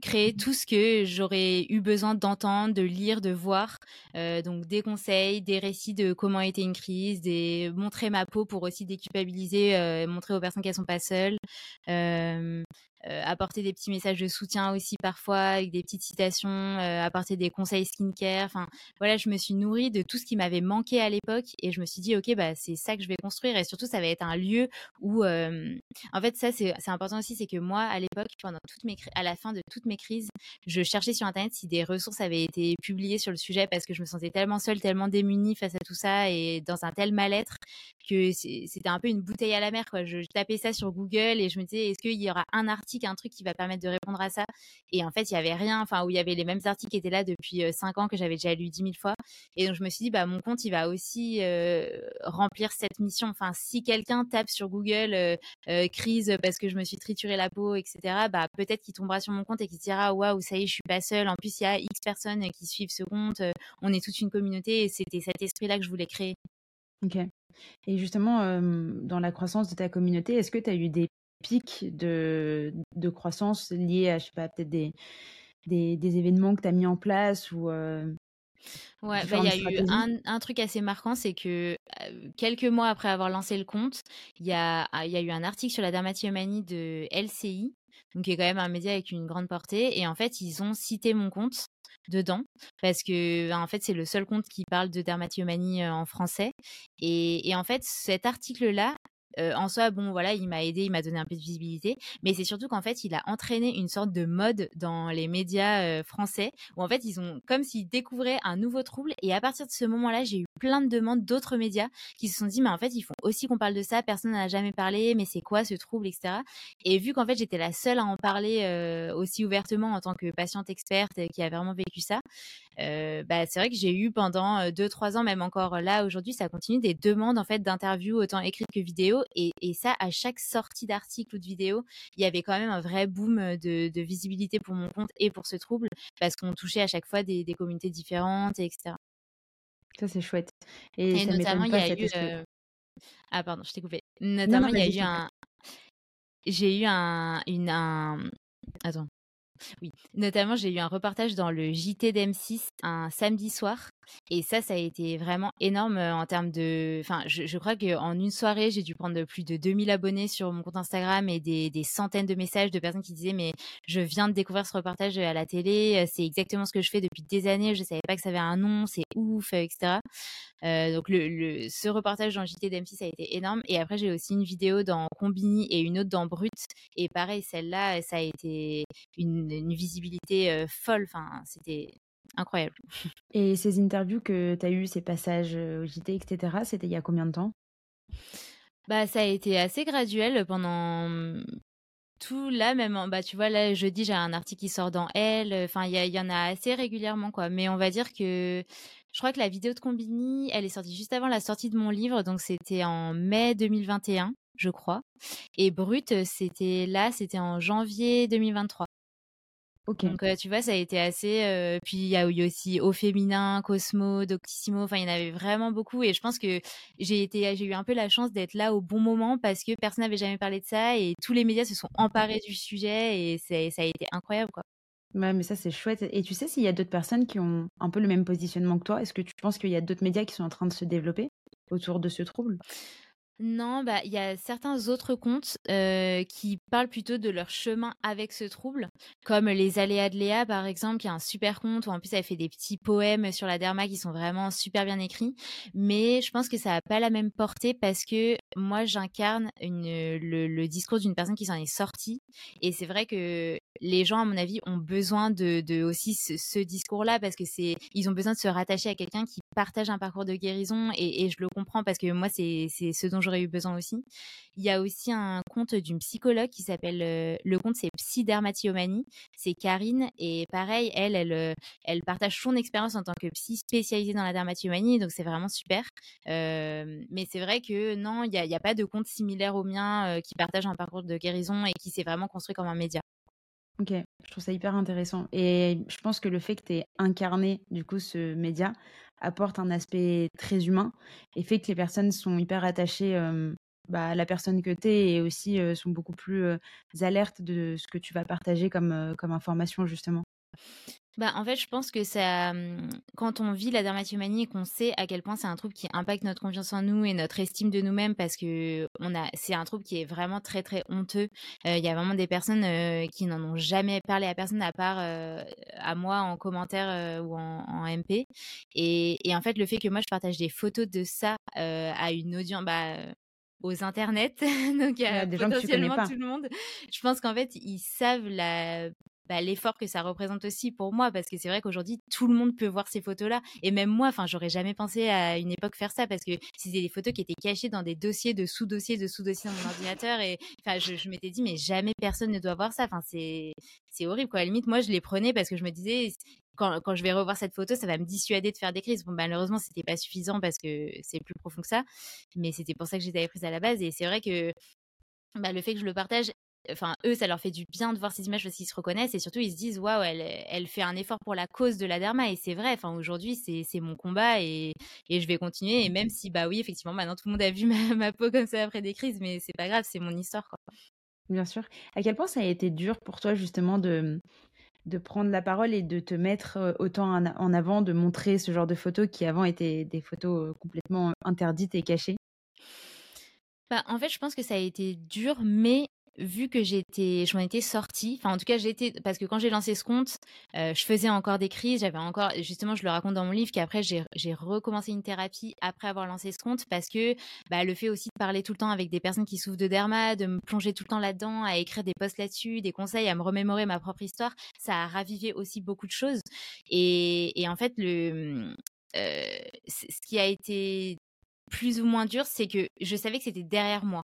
créer tout ce que j'aurais eu besoin d'entendre, de lire, de voir. donc des conseils, des récits de comment était une crise, des montrer ma peau pour aussi déculpabiliser, montrer aux personnes qu'elles sont pas seules. Euh, apporter des petits messages de soutien aussi parfois avec des petites citations, euh, apporter des conseils skincare. Enfin, voilà, je me suis nourrie de tout ce qui m'avait manqué à l'époque et je me suis dit, ok, bah c'est ça que je vais construire et surtout ça va être un lieu où, euh, en fait, ça c'est important aussi, c'est que moi à l'époque, pendant toutes mes à la fin de toutes mes crises, je cherchais sur internet si des ressources avaient été publiées sur le sujet parce que je me sentais tellement seule, tellement démunie face à tout ça et dans un tel mal-être que c'était un peu une bouteille à la mer. Quoi. Je, tapais ça sur Google et je me disais, est-ce qu'il y aura un article un truc qui va permettre de répondre à ça? Et en fait, il y avait rien, enfin, où il y avait les mêmes articles qui étaient là depuis 5 ans que j'avais déjà lu 10 000 fois. Et donc, je me suis dit, bah, mon compte, il va aussi remplir cette mission. Enfin, si quelqu'un tape sur Google crise parce que je me suis trituré la peau, etc., bah, peut-être qu'il tombera sur mon compte et qu'il dira, waouh, ça y est, je suis pas seule. En plus, il y a X personnes qui suivent ce compte. on est toute une communauté et c'était cet esprit-là que je voulais créer. Ok. Et justement, dans la croissance de ta communauté, est-ce que tu as eu des pic de, de croissance lié à, je sais pas, peut-être des, des, des, événements que tu as mis en place ou euh? Ouais, bah, il y a eu un, un, truc assez marquant, c'est que quelques mois après avoir lancé le compte, il y a, ah, y a eu un article sur la dermatillomanie de LCI, donc qui est quand même un média avec une grande portée, et en fait, ils ont cité mon compte dedans parce que en fait c'est le seul compte qui parle de dermatillomanie en français. Et, et en fait cet article là en soi, bon, voilà, il m'a aidé, il m'a donné un peu de visibilité, mais c'est surtout qu'en fait, il a entraîné une sorte de mode dans les médias français, où en fait, ils ont comme s'ils découvraient un nouveau trouble, et à partir de ce moment-là, j'ai eu plein de demandes d'autres médias qui se sont dit, mais en fait, ils font aussi qu'on parle de ça, personne n'en a jamais parlé, mais c'est quoi ce trouble, etc. Et vu qu'en fait, j'étais la seule à en parler aussi ouvertement en tant que patiente experte qui a vraiment vécu ça, bah, c'est vrai que j'ai eu pendant 2-3 ans, même encore là aujourd'hui, ça continue des demandes en fait d'interviews autant écrites que vidéo et, ça, à chaque sortie d'article ou de vidéo, il y avait quand même un vrai boom de, visibilité pour mon compte et pour ce trouble, parce qu'on touchait à chaque fois des, communautés différentes, etc. Ça, c'est chouette. Et, notamment, il y a eu. Euh, ah, pardon, je t'ai coupé. Notamment, il y a eu un. J'ai eu un, une, un. Attends. Oui, notamment j'ai eu un reportage dans le JT d'M6 un samedi soir et ça, ça a été vraiment énorme en termes de. Enfin, je, je crois qu'en une soirée, j'ai dû prendre plus de 2000 abonnés sur mon compte Instagram et des, centaines de messages de personnes qui disaient Mais je viens de découvrir ce reportage à la télé, c'est exactement ce que je fais depuis des années, je savais pas que ça avait un nom, c'est ouf, etc. Donc, ce reportage dans JT d'M6 a été énorme. Et après, j'ai aussi une vidéo dans Combini et une autre dans Brut. Et pareil, celle-là, ça a été une visibilité folle. Enfin, c'était incroyable. Et ces interviews que tu as eues, ces passages au JT, etc., c'était il y a combien de temps? Bah, ça a été assez graduel pendant mmh, tout là même bah tu vois là jeudi j'ai un article qui sort dans Elle enfin il y, y, en a assez régulièrement quoi mais on va dire que je crois que la vidéo de Combini elle est sortie juste avant la sortie de mon livre donc c'était en mai 2021 je crois et Brut c'était là c'était en janvier 2023 donc, tu vois, ça a été assez. puis, il y a eu aussi Au Féminin, Cosmo, Doctissimo. Enfin, il y en avait vraiment beaucoup. Et je pense que j'ai été, j'ai eu un peu la chance d'être là au bon moment parce que personne n'avait jamais parlé de ça et tous les médias se sont emparés du sujet et ça a été incroyable, quoi. Ouais, mais ça, c'est chouette. Et tu sais s'il y a d'autres personnes qui ont un peu le même positionnement que toi? Est-ce que tu penses qu'il y a d'autres médias qui sont en train de se développer autour de ce trouble? Non, bah il y a certains autres comptes qui parlent plutôt de leur chemin avec ce trouble, comme les aléas de Léa par exemple, qui est un super compte où en plus elle fait des petits poèmes sur la derma qui sont vraiment super bien écrits. Mais je pense que ça n'a pas la même portée parce que moi j'incarne le, discours d'une personne qui s'en est sortie, et c'est vrai que les gens, à mon avis, ont besoin de, de aussi ce, discours-là parce que c'est, ils ont besoin de se rattacher à quelqu'un qui partage un parcours de guérison et, je le comprends parce que moi, c'est, ce dont j'aurais eu besoin aussi. Il y a aussi un compte d'une psychologue qui s'appelle, euh, le compte c'est Psydermatillomanie. C'est Karine et pareil, elle, elle, euh, elle partage son expérience en tant que psy spécialisée dans la dermatillomanie, donc c'est vraiment super. Euh, mais c'est vrai que non, il n'y a, a, pas de compte similaire au mien qui partage un parcours de guérison et qui s'est vraiment construit comme un média. Ok, je trouve ça hyper intéressant. Et je pense que le fait que tu aies incarné du coup ce média apporte un aspect très humain et fait que les personnes sont hyper attachées bah, à la personne que tu es et aussi sont beaucoup plus alertes de ce que tu vas partager comme, comme information justement. Bah, en fait, je pense que ça, quand on vit la dermatomanie et qu'on sait à quel point c'est un trouble qui impacte notre confiance en nous et notre estime de nous-mêmes, parce que on a, c'est un trouble qui est vraiment très très honteux. Il y a vraiment des personnes qui n'en ont jamais parlé à personne à part à moi en commentaire ou en, MP. Et, et, en fait, le fait que moi je partage des photos de ça à une audience, bah, aux internets, donc à potentiellement tout le monde. Je pense qu'en fait, ils savent la bah, l'effort que ça représente aussi pour moi parce que c'est vrai qu'aujourd'hui tout le monde peut voir ces photos là et même moi enfin j'aurais jamais pensé à une époque faire ça parce que c'était des photos qui étaient cachées dans des dossiers de sous-dossiers de sous-dossiers dans mon ordinateur et enfin je, m'étais dit mais jamais personne ne doit voir ça enfin c'est c'est horrible quoi à la limite moi je les prenais parce que je me disais quand, quand je vais revoir cette photo, ça va me dissuader de faire des crises. Bon, malheureusement, c'était pas suffisant parce que c'est plus profond que ça, mais c'était pour ça que j'étais prise à la base. Et c'est vrai que bah, le fait que je le partage, enfin eux ça leur fait du bien de voir ces images parce qu'ils se reconnaissent et surtout ils se disent waouh elle, elle fait un effort pour la cause de la derma et c'est vrai enfin aujourd'hui c'est mon combat et, et je vais continuer et même si bah oui effectivement maintenant tout le monde a vu ma, ma peau comme ça après des crises mais c'est pas grave c'est mon histoire quoi. Bien sûr. À quel point ça a été dur pour toi justement de de prendre la parole et de te mettre autant en avant, de montrer ce genre de photos qui avant étaient des photos complètement interdites et cachées? Bah, en fait, je pense que ça a été dur, mais vu que j'étais, je m'en étais sortie, enfin en tout cas j'étais, parce que quand j'ai lancé ce compte, euh, je faisais encore des crises, j'avais encore, justement je le raconte dans mon livre qu'après j'ai, recommencé une thérapie après avoir lancé ce compte parce que bah, le fait aussi de parler tout le temps avec des personnes qui souffrent de derma, de me plonger tout le temps là-dedans, à écrire des posts là-dessus, des conseils, à me remémorer ma propre histoire, ça a ravivé aussi beaucoup de choses. Et, en fait euh, ce qui a été plus ou moins dur, c'est que je savais que c'était derrière moi.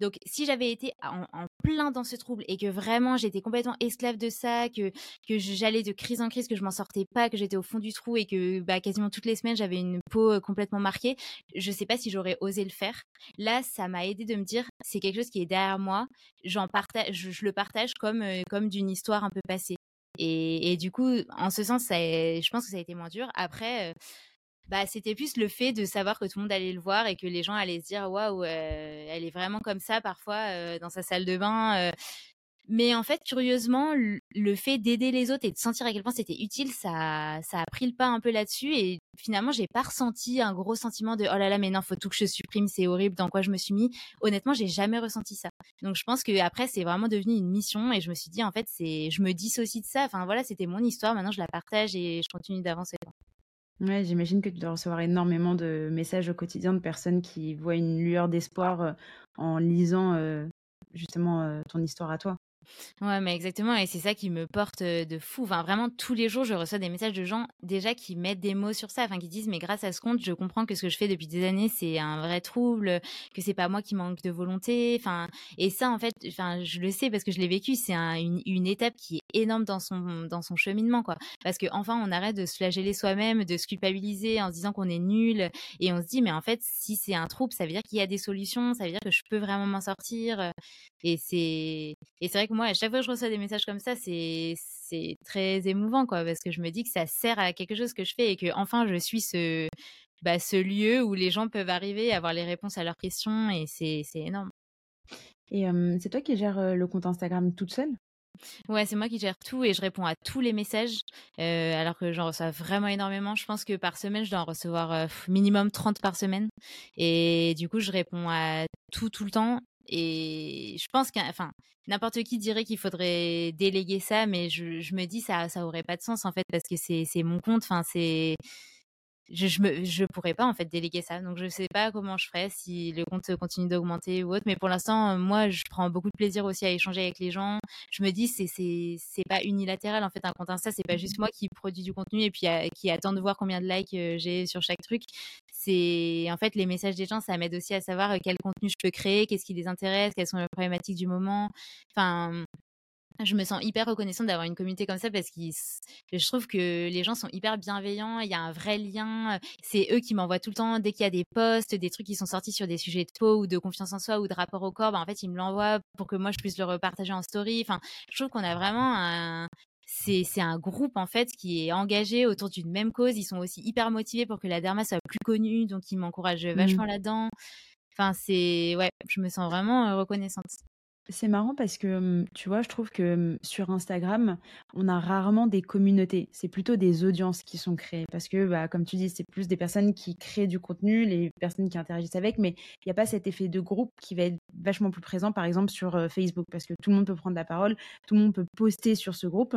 Donc, si j'avais été en, plein dans ce trouble et que vraiment j'étais complètement esclave de ça, que, que j'allais de crise en crise, que je m'en sortais pas, que j'étais au fond du trou et que bah, quasiment toutes les semaines j'avais une peau complètement marquée, je sais pas si j'aurais osé le faire. Là, ça m'a aidé de me dire c'est quelque chose qui est derrière moi, j'en partage, je, le partage comme, comme d'une histoire un peu passée. Et, et, du coup, en ce sens, je pense que ça a été moins dur. Après, bah, c'était plus le fait de savoir que tout le monde allait le voir et que les gens allaient se dire waouh, elle est vraiment comme ça parfois dans sa salle de bain. Mais en fait, curieusement, le fait d'aider les autres et de sentir à quel point c'était utile, ça, ça a pris le pas un peu là-dessus. Et finalement, j'ai pas ressenti un gros sentiment de oh là là, mais non, faut tout que je supprime, c'est horrible, dans quoi je me suis mis. Honnêtement, j'ai jamais ressenti ça. Donc, je pense que après, c'est vraiment devenu une mission et je me suis dit, en fait, c'est, je me dissocie de ça. Enfin, voilà, c'était mon histoire. Maintenant, je la partage et je continue d'avancer. Ouais, j'imagine que tu dois recevoir énormément de messages au quotidien de personnes qui voient une lueur d'espoir euh, en lisant euh, justement euh, ton histoire à toi. Ouais, mais exactement, et c'est ça qui me porte de fou. Enfin, vraiment, tous les jours, je reçois des messages de gens déjà qui mettent des mots sur ça, enfin, qui disent, mais grâce à ce compte, je comprends que ce que je fais depuis des années, c'est un vrai trouble, que c'est pas moi qui manque de volonté. Enfin, et ça, en fait, enfin, je le sais parce que je l'ai vécu. C'est une, une étape qui est énorme dans son dans son cheminement, quoi. Parce que enfin, on arrête de se flageller soi-même, de se culpabiliser en se disant qu'on est nul, et on se dit, mais en fait, si c'est un trouble, ça veut dire qu'il y a des solutions, ça veut dire que je peux vraiment m'en sortir. Et c'est et c'est vrai que moi, à chaque fois que je reçois des messages comme ça, c'est c'est très émouvant, quoi, parce que je me dis que ça sert à quelque chose que je fais et que enfin je suis ce bah, ce lieu où les gens peuvent arriver, avoir les réponses à leurs questions et c'est énorme. Et c'est toi qui gères le compte Instagram toute seule? Ouais, c'est moi qui gère tout et je réponds à tous les messages, euh, alors que j'en reçois vraiment énormément. Je pense que par semaine, je dois en recevoir minimum 30 par semaine. Et du coup, je réponds à tout tout le temps. Et je pense qu'enfin, n'importe qui dirait qu'il faudrait déléguer ça, mais je, me dis ça, ça aurait pas de sens en fait parce que c'est, c'est mon compte. Enfin, c'est, je, je, me, je pourrais pas en fait déléguer ça. Donc je sais pas comment je ferais si le compte continue d'augmenter ou autre. Mais pour l'instant, moi, je prends beaucoup de plaisir aussi à échanger avec les gens. Je me dis c'est c'est c'est pas unilatéral en fait un compte Insta. C'est pas juste moi qui produis du contenu et puis qui attend de voir combien de likes euh, j'ai sur chaque truc. C'est en fait les messages des gens, ça m'aide aussi à savoir euh, quel contenu je peux créer, qu'est-ce qui les intéresse, quelles sont les problématiques du moment. Enfin je me sens hyper reconnaissante d'avoir une communauté comme ça parce que je trouve que les gens sont hyper bienveillants, il y a un vrai lien. C'est eux qui m'envoient tout le temps dès qu'il y a des posts, des trucs qui sont sortis sur des sujets de peau ou de confiance en soi ou de rapport au corps. Bah, en fait, ils me l'envoient pour que moi je puisse le repartager en story. Enfin, je trouve qu'on a vraiment un c'est un groupe en fait qui est engagé autour d'une même cause. Ils sont aussi hyper motivés pour que la derma soit plus connue, donc ils m'encouragent mmh. vachement là-dedans. Enfin, c'est ouais, je me sens vraiment reconnaissante. C'est marrant parce que, tu vois, je trouve que sur Instagram, on a rarement des communautés. C'est plutôt des audiences qui sont créées. Parce que, bah, comme tu dis, c'est plus des personnes qui créent du contenu, les personnes qui interagissent avec, mais il n'y a pas cet effet de groupe qui va être vachement plus présent, par exemple, sur Facebook. Parce que tout le monde peut prendre la parole, tout le monde peut poster sur ce groupe.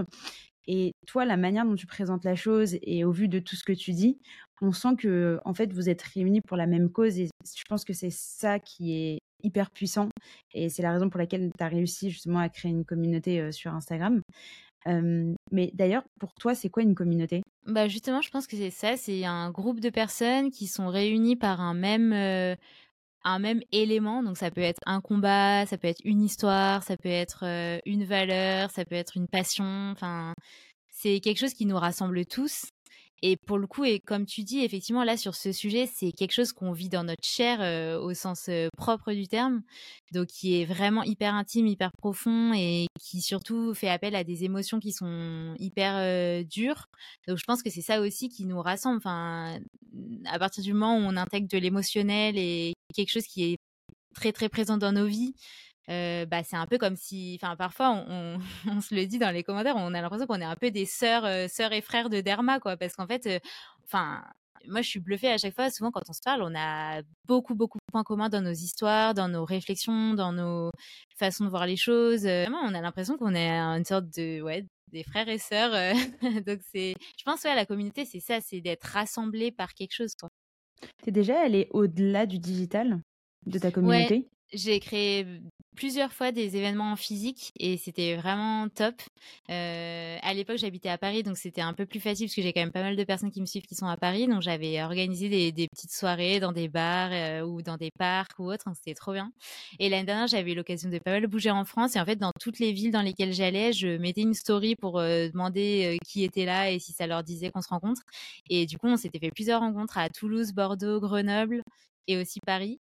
Et toi, la manière dont tu présentes la chose et au vu de tout ce que tu dis, on sent que, en fait, vous êtes réunis pour la même cause. Et je pense que c'est ça qui est hyper puissant. Et c'est la raison pour laquelle tu as réussi justement à créer une communauté sur Instagram. mais d'ailleurs, pour toi, c'est quoi une communauté? Bah justement, je pense que c'est ça. C'est un groupe de personnes qui sont réunies par un même un même élément. Donc ça peut être un combat, ça peut être une histoire, ça peut être une valeur, ça peut être une passion. Enfin, c'est quelque chose qui nous rassemble tous et pour le coup, et comme tu dis, effectivement, là, sur ce sujet, c'est quelque chose qu'on vit dans notre chair euh, au sens euh, propre du terme, donc qui est vraiment hyper intime, hyper profond et qui surtout fait appel à des émotions qui sont hyper euh, dures. Donc je pense que c'est ça aussi qui nous rassemble. Enfin, à partir du moment où on intègre de l'émotionnel et quelque chose qui est très très présent dans nos vies, bah, c'est un peu comme si, enfin, parfois, on, on, se le dit dans les commentaires, on a l'impression qu'on est un peu des sœurs, sœurs et frères de Derma, quoi, parce qu'en fait, enfin, moi, je suis bluffée à chaque fois. Souvent, quand on se parle, on a beaucoup, beaucoup de points communs dans nos histoires, dans nos réflexions, dans nos façons de voir les choses. Vraiment, on a l'impression qu'on est une sorte de, ouais, des frères et sœurs. Donc, c'est, je pense, ouais, la communauté, c'est ça, c'est d'être rassemblé par quelque chose, quoi. T'es déjà allé au-delà du digital de ta communauté? J'ai créé plusieurs fois des événements en physique et c'était vraiment top. Euh, à l'époque, j'habitais à Paris, donc c'était un peu plus facile parce que j'ai quand même pas mal de personnes qui me suivent qui sont à Paris. Donc j'avais organisé des, petites soirées dans des bars euh, ou dans des parcs ou autres. C'était trop bien. Et l'année dernière, j'avais eu l'occasion de pas mal bouger en France. Et en fait, dans toutes les villes dans lesquelles j'allais, je mettais une story pour euh, demander qui était là et si ça leur disait qu'on se rencontre. Et du coup, on s'était fait plusieurs rencontres à Toulouse, Bordeaux, Grenoble et aussi Paris.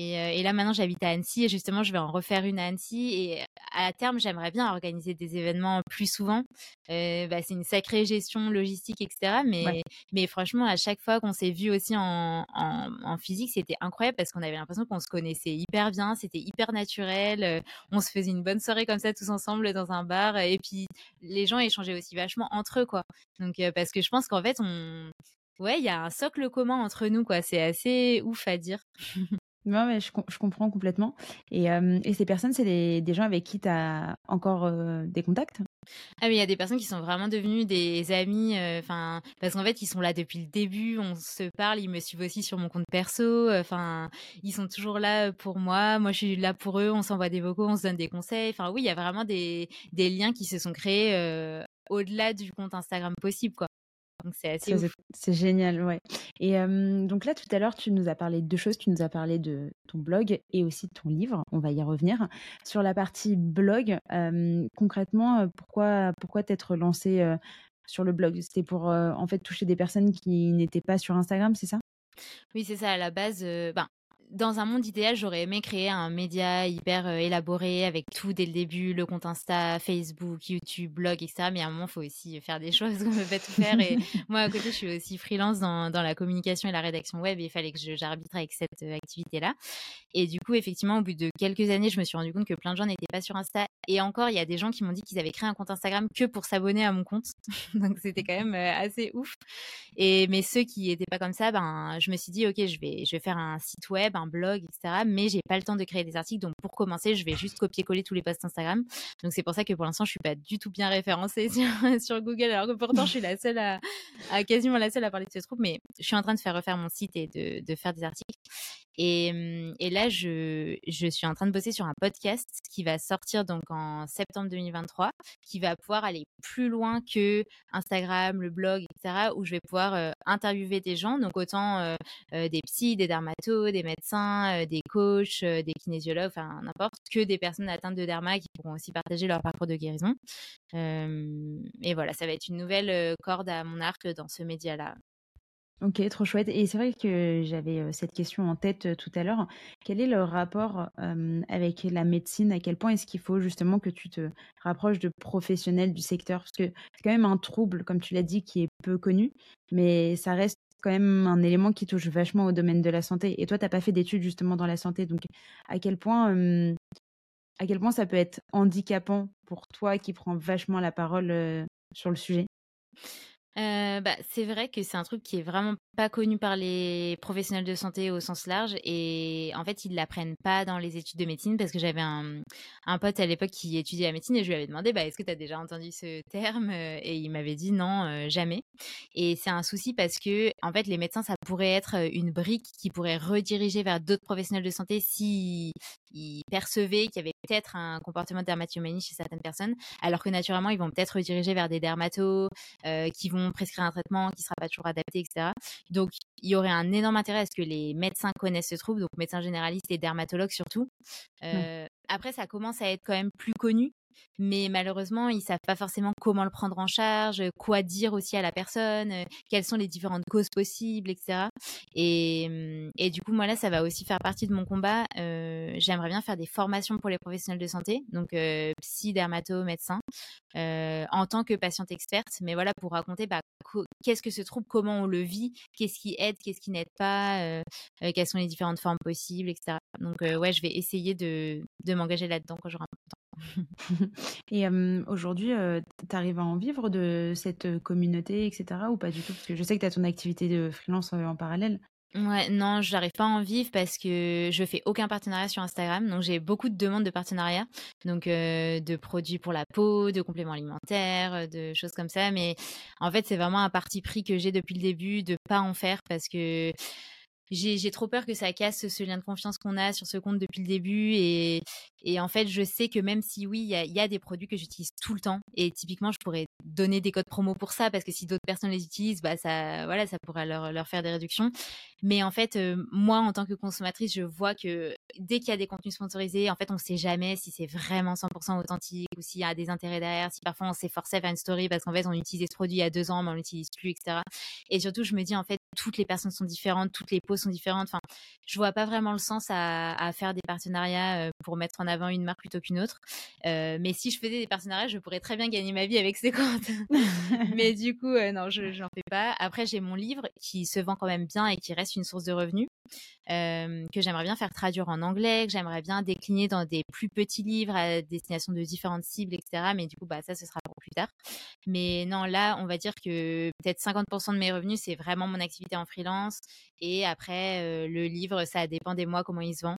Et, là, maintenant, j'habite à Annecy et justement, je vais en refaire une à Annecy. Et à terme, j'aimerais bien organiser des événements plus souvent. bah, c'est une sacrée gestion logistique, etc. Mais, mais franchement, à chaque fois qu'on s'est vu aussi en, en, physique, c'était incroyable parce qu'on avait l'impression qu'on se connaissait hyper bien. C'était hyper naturel. on se faisait une bonne soirée comme ça tous ensemble dans un bar. Et puis, les gens échangeaient aussi vachement entre eux, quoi. Donc, parce que je pense qu'en fait, on, ouais, il y a un socle commun entre nous, quoi. C'est assez ouf à dire. Non, mais je, comprends complètement. Et, et ces personnes, c'est des, gens avec qui tu as encore des contacts? Ah oui, il y a des personnes qui sont vraiment devenues des amis, enfin parce qu'en fait ils sont là depuis le début, on se parle, ils me suivent aussi sur mon compte perso, enfin ils sont toujours là pour moi, moi je suis là pour eux, on s'envoie des vocaux, on se donne des conseils, enfin oui il y a vraiment des, des liens qui se sont créés au-delà du compte Instagram possible quoi. Donc c'est assez C'est génial, ouais. Et donc là, tout à l'heure, tu nous as parlé de deux choses. Tu nous as parlé de ton blog et aussi de ton livre. On va y revenir. Sur la partie blog, concrètement, pourquoi, pourquoi t'être lancé sur le blog? C'était pour en fait toucher des personnes qui n'étaient pas sur Instagram, c'est ça? Oui, c'est ça. À la base, ben, dans un monde idéal, j'aurais aimé créer un média hyper euh, élaboré avec tout dès le début, le compte Insta, Facebook, YouTube, blog, etc. Mais à un moment, il faut aussi faire des choses, on ne peut pas tout faire. Et moi, à côté, je suis aussi freelance dans, dans la communication et la rédaction web et il fallait que j'arbitre avec cette euh, activité-là. Et du coup, effectivement, au bout de quelques années, je me suis rendu compte que plein de gens n'étaient pas sur Insta. Et encore, il y a des gens qui m'ont dit qu'ils avaient créé un compte Instagram que pour s'abonner à mon compte. Donc, c'était quand même euh, assez ouf. Et, mais ceux qui n'étaient pas comme ça, ben, je me suis dit, OK, je vais, je vais faire un site web, un blog, etc. Mais j'ai pas le temps de créer des articles. Donc pour commencer, je vais juste copier-coller tous les posts Instagram. Donc c'est pour ça que pour l'instant, je suis pas du tout bien référencée sur, Google, alors que pourtant je suis la seule à, quasiment la seule à parler de ce troupe. Mais je suis en train de faire refaire mon site et de faire des articles. Et, mmh, et, là, je, je suis en train de bosser sur un podcast qui va sortir donc en septembre 2023, qui va pouvoir aller plus loin que Instagram, le blog, etc., où je vais pouvoir interviewer des gens, donc autant des psys, des dermatos, des médecins, des coachs, des kinésiologues, enfin n'importe, que des personnes atteintes de derma qui pourront aussi partager leur parcours de guérison. et voilà, ça va être une nouvelle corde à mon arc dans ce média-là. Ok, trop chouette. Et c'est vrai que j'avais cette question en tête tout à l'heure. Quel est le rapport avec la médecine? À quel point est-ce qu'il faut justement que tu te rapproches de professionnels du secteur? Parce que c'est quand même un trouble, comme tu l'as dit, qui est peu connu, mais ça reste quand même un élément qui touche vachement au domaine de la santé. Et toi, tu n'as pas fait d'études justement dans la santé. Donc, à quel point, à quel point ça peut être handicapant pour toi qui prends vachement la parole sur le sujet? Bah, c'est vrai que c'est un truc qui est vraiment pas connu par les professionnels de santé au sens large et en fait ils l'apprennent pas dans les études de médecine parce que j'avais un, pote à l'époque qui étudiait la médecine et je lui avais demandé bah, est-ce que tu as déjà entendu ce terme? Et il m'avait dit non jamais. Et c'est un souci parce que en fait les médecins ça pourrait être une brique qui pourrait rediriger vers d'autres professionnels de santé si percevaient qu'il y avait peut-être un comportement de dermatillomanie chez certaines personnes alors que naturellement ils vont peut-être rediriger vers des dermatos qui vont prescrire un traitement qui sera pas toujours adapté etc donc, il y aurait un énorme intérêt à ce que les médecins connaissent ce trouble, donc médecins généralistes et dermatologues surtout. Euh, après, ça commence à être quand même plus connu. Mais malheureusement, ils savent pas forcément comment le prendre en charge, quoi dire aussi à la personne, quelles sont les différentes causes possibles, etc. Et, mmh, et du coup, moi là, ça va aussi faire partie de mon combat. J'aimerais bien faire des formations pour les professionnels de santé, donc psy, dermato, médecin, en tant que patiente experte. Mais voilà, pour raconter bah, qu'est-ce que ce trouble, comment on le vit, qu'est-ce qui aide, qu'est-ce qui n'aide pas, quelles sont les différentes formes possibles, etc. Donc ouais, je vais essayer de, de m'engager là-dedans quand j'aurai un peu de temps. Et aujourd'hui, tu arrives à en vivre de cette communauté, etc. ou pas du tout? Parce que je sais que tu as ton activité de freelance en parallèle. Ouais, non, j'arrive pas à en vivre parce que je fais aucun partenariat sur Instagram. Donc j'ai beaucoup de demandes de partenariat, donc de produits pour la peau, de compléments alimentaires, de choses comme ça. Mais en fait, c'est vraiment un parti pris que j'ai depuis le début de pas en faire parce que j'ai trop peur que ça casse ce lien de confiance qu'on a sur ce compte depuis le début. Et, en fait, je sais que même si oui, il y a, des produits que j'utilise tout le temps, et typiquement, je pourrais donner des codes promo pour ça, parce que si d'autres personnes les utilisent, bah ça, voilà, ça pourrait leur, faire des réductions. Mais en fait, euh, moi, en tant que consommatrice, je vois que dès qu'il y a des contenus sponsorisés, en fait, on sait jamais si c'est vraiment 100% authentique ou s'il y a des intérêts derrière, si parfois on s'est forcé à faire une story parce qu'en fait, on utilisait ce produit il y a deux ans, mais on l'utilise plus, etc. Et surtout, je me dis, en fait, toutes les personnes sont différentes, toutes les peaux sont différentes. Enfin, je vois pas vraiment le sens à, à faire des partenariats euh, pour mettre en avant une marque plutôt qu'une autre. Euh, mais si je faisais des partenariats, je pourrais très bien gagner ma vie avec ces comptes. mais du coup, euh, non, je n'en fais pas. Après, j'ai mon livre qui se vend quand même bien et qui reste une source de revenus. Que j'aimerais bien faire traduire en anglais, que j'aimerais bien décliner dans des plus petits livres à destination de différentes cibles, etc. Mais du coup, bah, ça, ce sera pour plus tard. Mais non, là, on va dire que peut-être 50% de mes revenus, c'est vraiment mon activité en freelance. Et après, le livre, ça dépend des mois, comment il se vend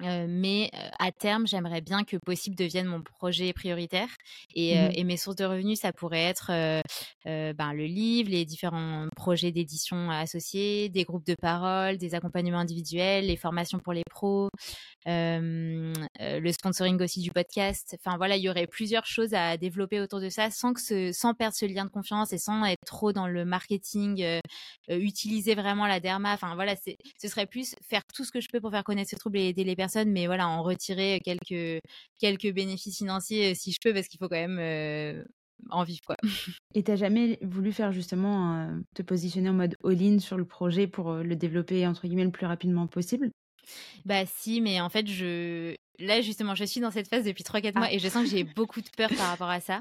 mais à terme, j'aimerais bien que Possible devienne mon projet prioritaire. Et, mmh et mes sources de revenus, ça pourrait être ben, le livre, les différents projets d'édition associés, des groupes de parole, des accompagnements individuels, les formations pour les pros, le sponsoring aussi du podcast. Enfin voilà, il y aurait plusieurs choses à développer autour de ça sans que ce, sans perdre ce lien de confiance et sans être trop dans le marketing, utiliser vraiment la derma. Enfin voilà, ce serait plus faire tout ce que je peux pour faire connaître ce trouble et aider les personnes mais voilà, en retirer quelques, quelques bénéfices financiers si je peux, parce qu'il faut quand même en vivre. Quoi. Et t'as jamais voulu faire justement te positionner en mode all-in sur le projet pour le développer entre guillemets le plus rapidement possible? Bah si, mais en fait, je là justement, je suis dans cette phase depuis 3-4 mois ah. et je sens que j'ai beaucoup de peur par rapport à ça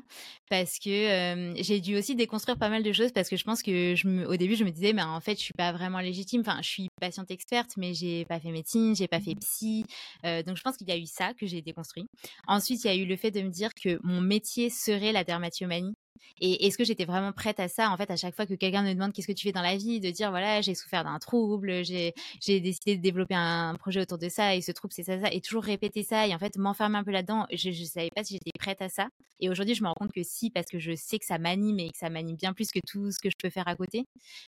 parce que j'ai dû aussi déconstruire pas mal de choses parce que je pense que je me... au début, je me disais, mais en fait, je suis pas vraiment légitime. Enfin, je suis patiente experte, mais j'ai pas fait médecine, j'ai pas fait mmh psy. donc, je pense qu'il y a eu ça que j'ai déconstruit. Ensuite, il y a eu le fait de me dire que mon métier serait la dermatillomanie et est-ce que j'étais vraiment prête à ça En fait, à chaque fois que quelqu'un me demande qu'est-ce que tu fais dans la vie, de dire voilà, j'ai souffert d'un trouble, j'ai décidé de développer un projet autour de ça, et ce trouble, c'est ça, ça, et toujours répéter ça, et en fait, m'enfermer un peu là-dedans, je ne savais pas si j'étais prête à ça. Et aujourd'hui, je me rends compte que si, parce que je sais que ça m'anime et que ça m'anime bien plus que tout ce que je peux faire à côté.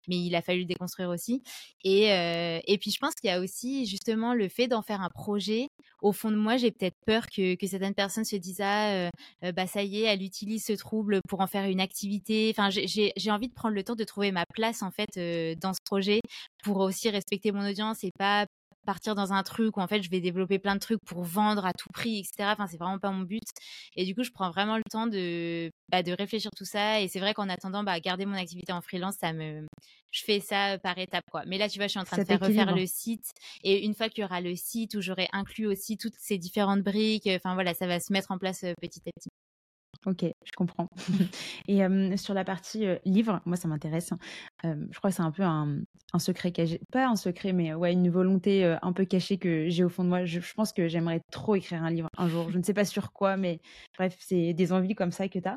Mais il a fallu le déconstruire aussi. Et, euh, et puis, je pense qu'il y a aussi justement le fait d'en faire un projet. Au fond de moi, j'ai peut-être peur que, que certaines personnes se disent ah, euh, euh, bah ça y est, elle utilise ce trouble pour en faire une activité. Enfin, j'ai envie de prendre le temps de trouver ma place en fait euh, dans ce projet pour aussi respecter mon audience et pas partir dans un truc où en fait je vais développer plein de trucs pour vendre à tout prix, etc. Enfin, c'est vraiment pas mon but. Et du coup, je prends vraiment le temps de, bah, de réfléchir tout ça. Et c'est vrai qu'en attendant, bah, garder mon activité en freelance, ça me, je fais ça par étapes, quoi. Mais là, tu vois, je suis en train de faire refaire le site. Et une fois qu'il y aura le site où j'aurai inclus aussi toutes ces différentes briques, enfin voilà, ça va se mettre en place petit à petit. Ok, je comprends. Et sur la partie livre, moi ça m'intéresse. je crois que c'est un peu un, secret caché, pas un secret, mais ouais, une volonté un peu cachée que j'ai au fond de moi. Je, pense que j'aimerais trop écrire un livre un jour. Je ne sais pas sur quoi, mais bref, c'est des envies comme ça que tu as.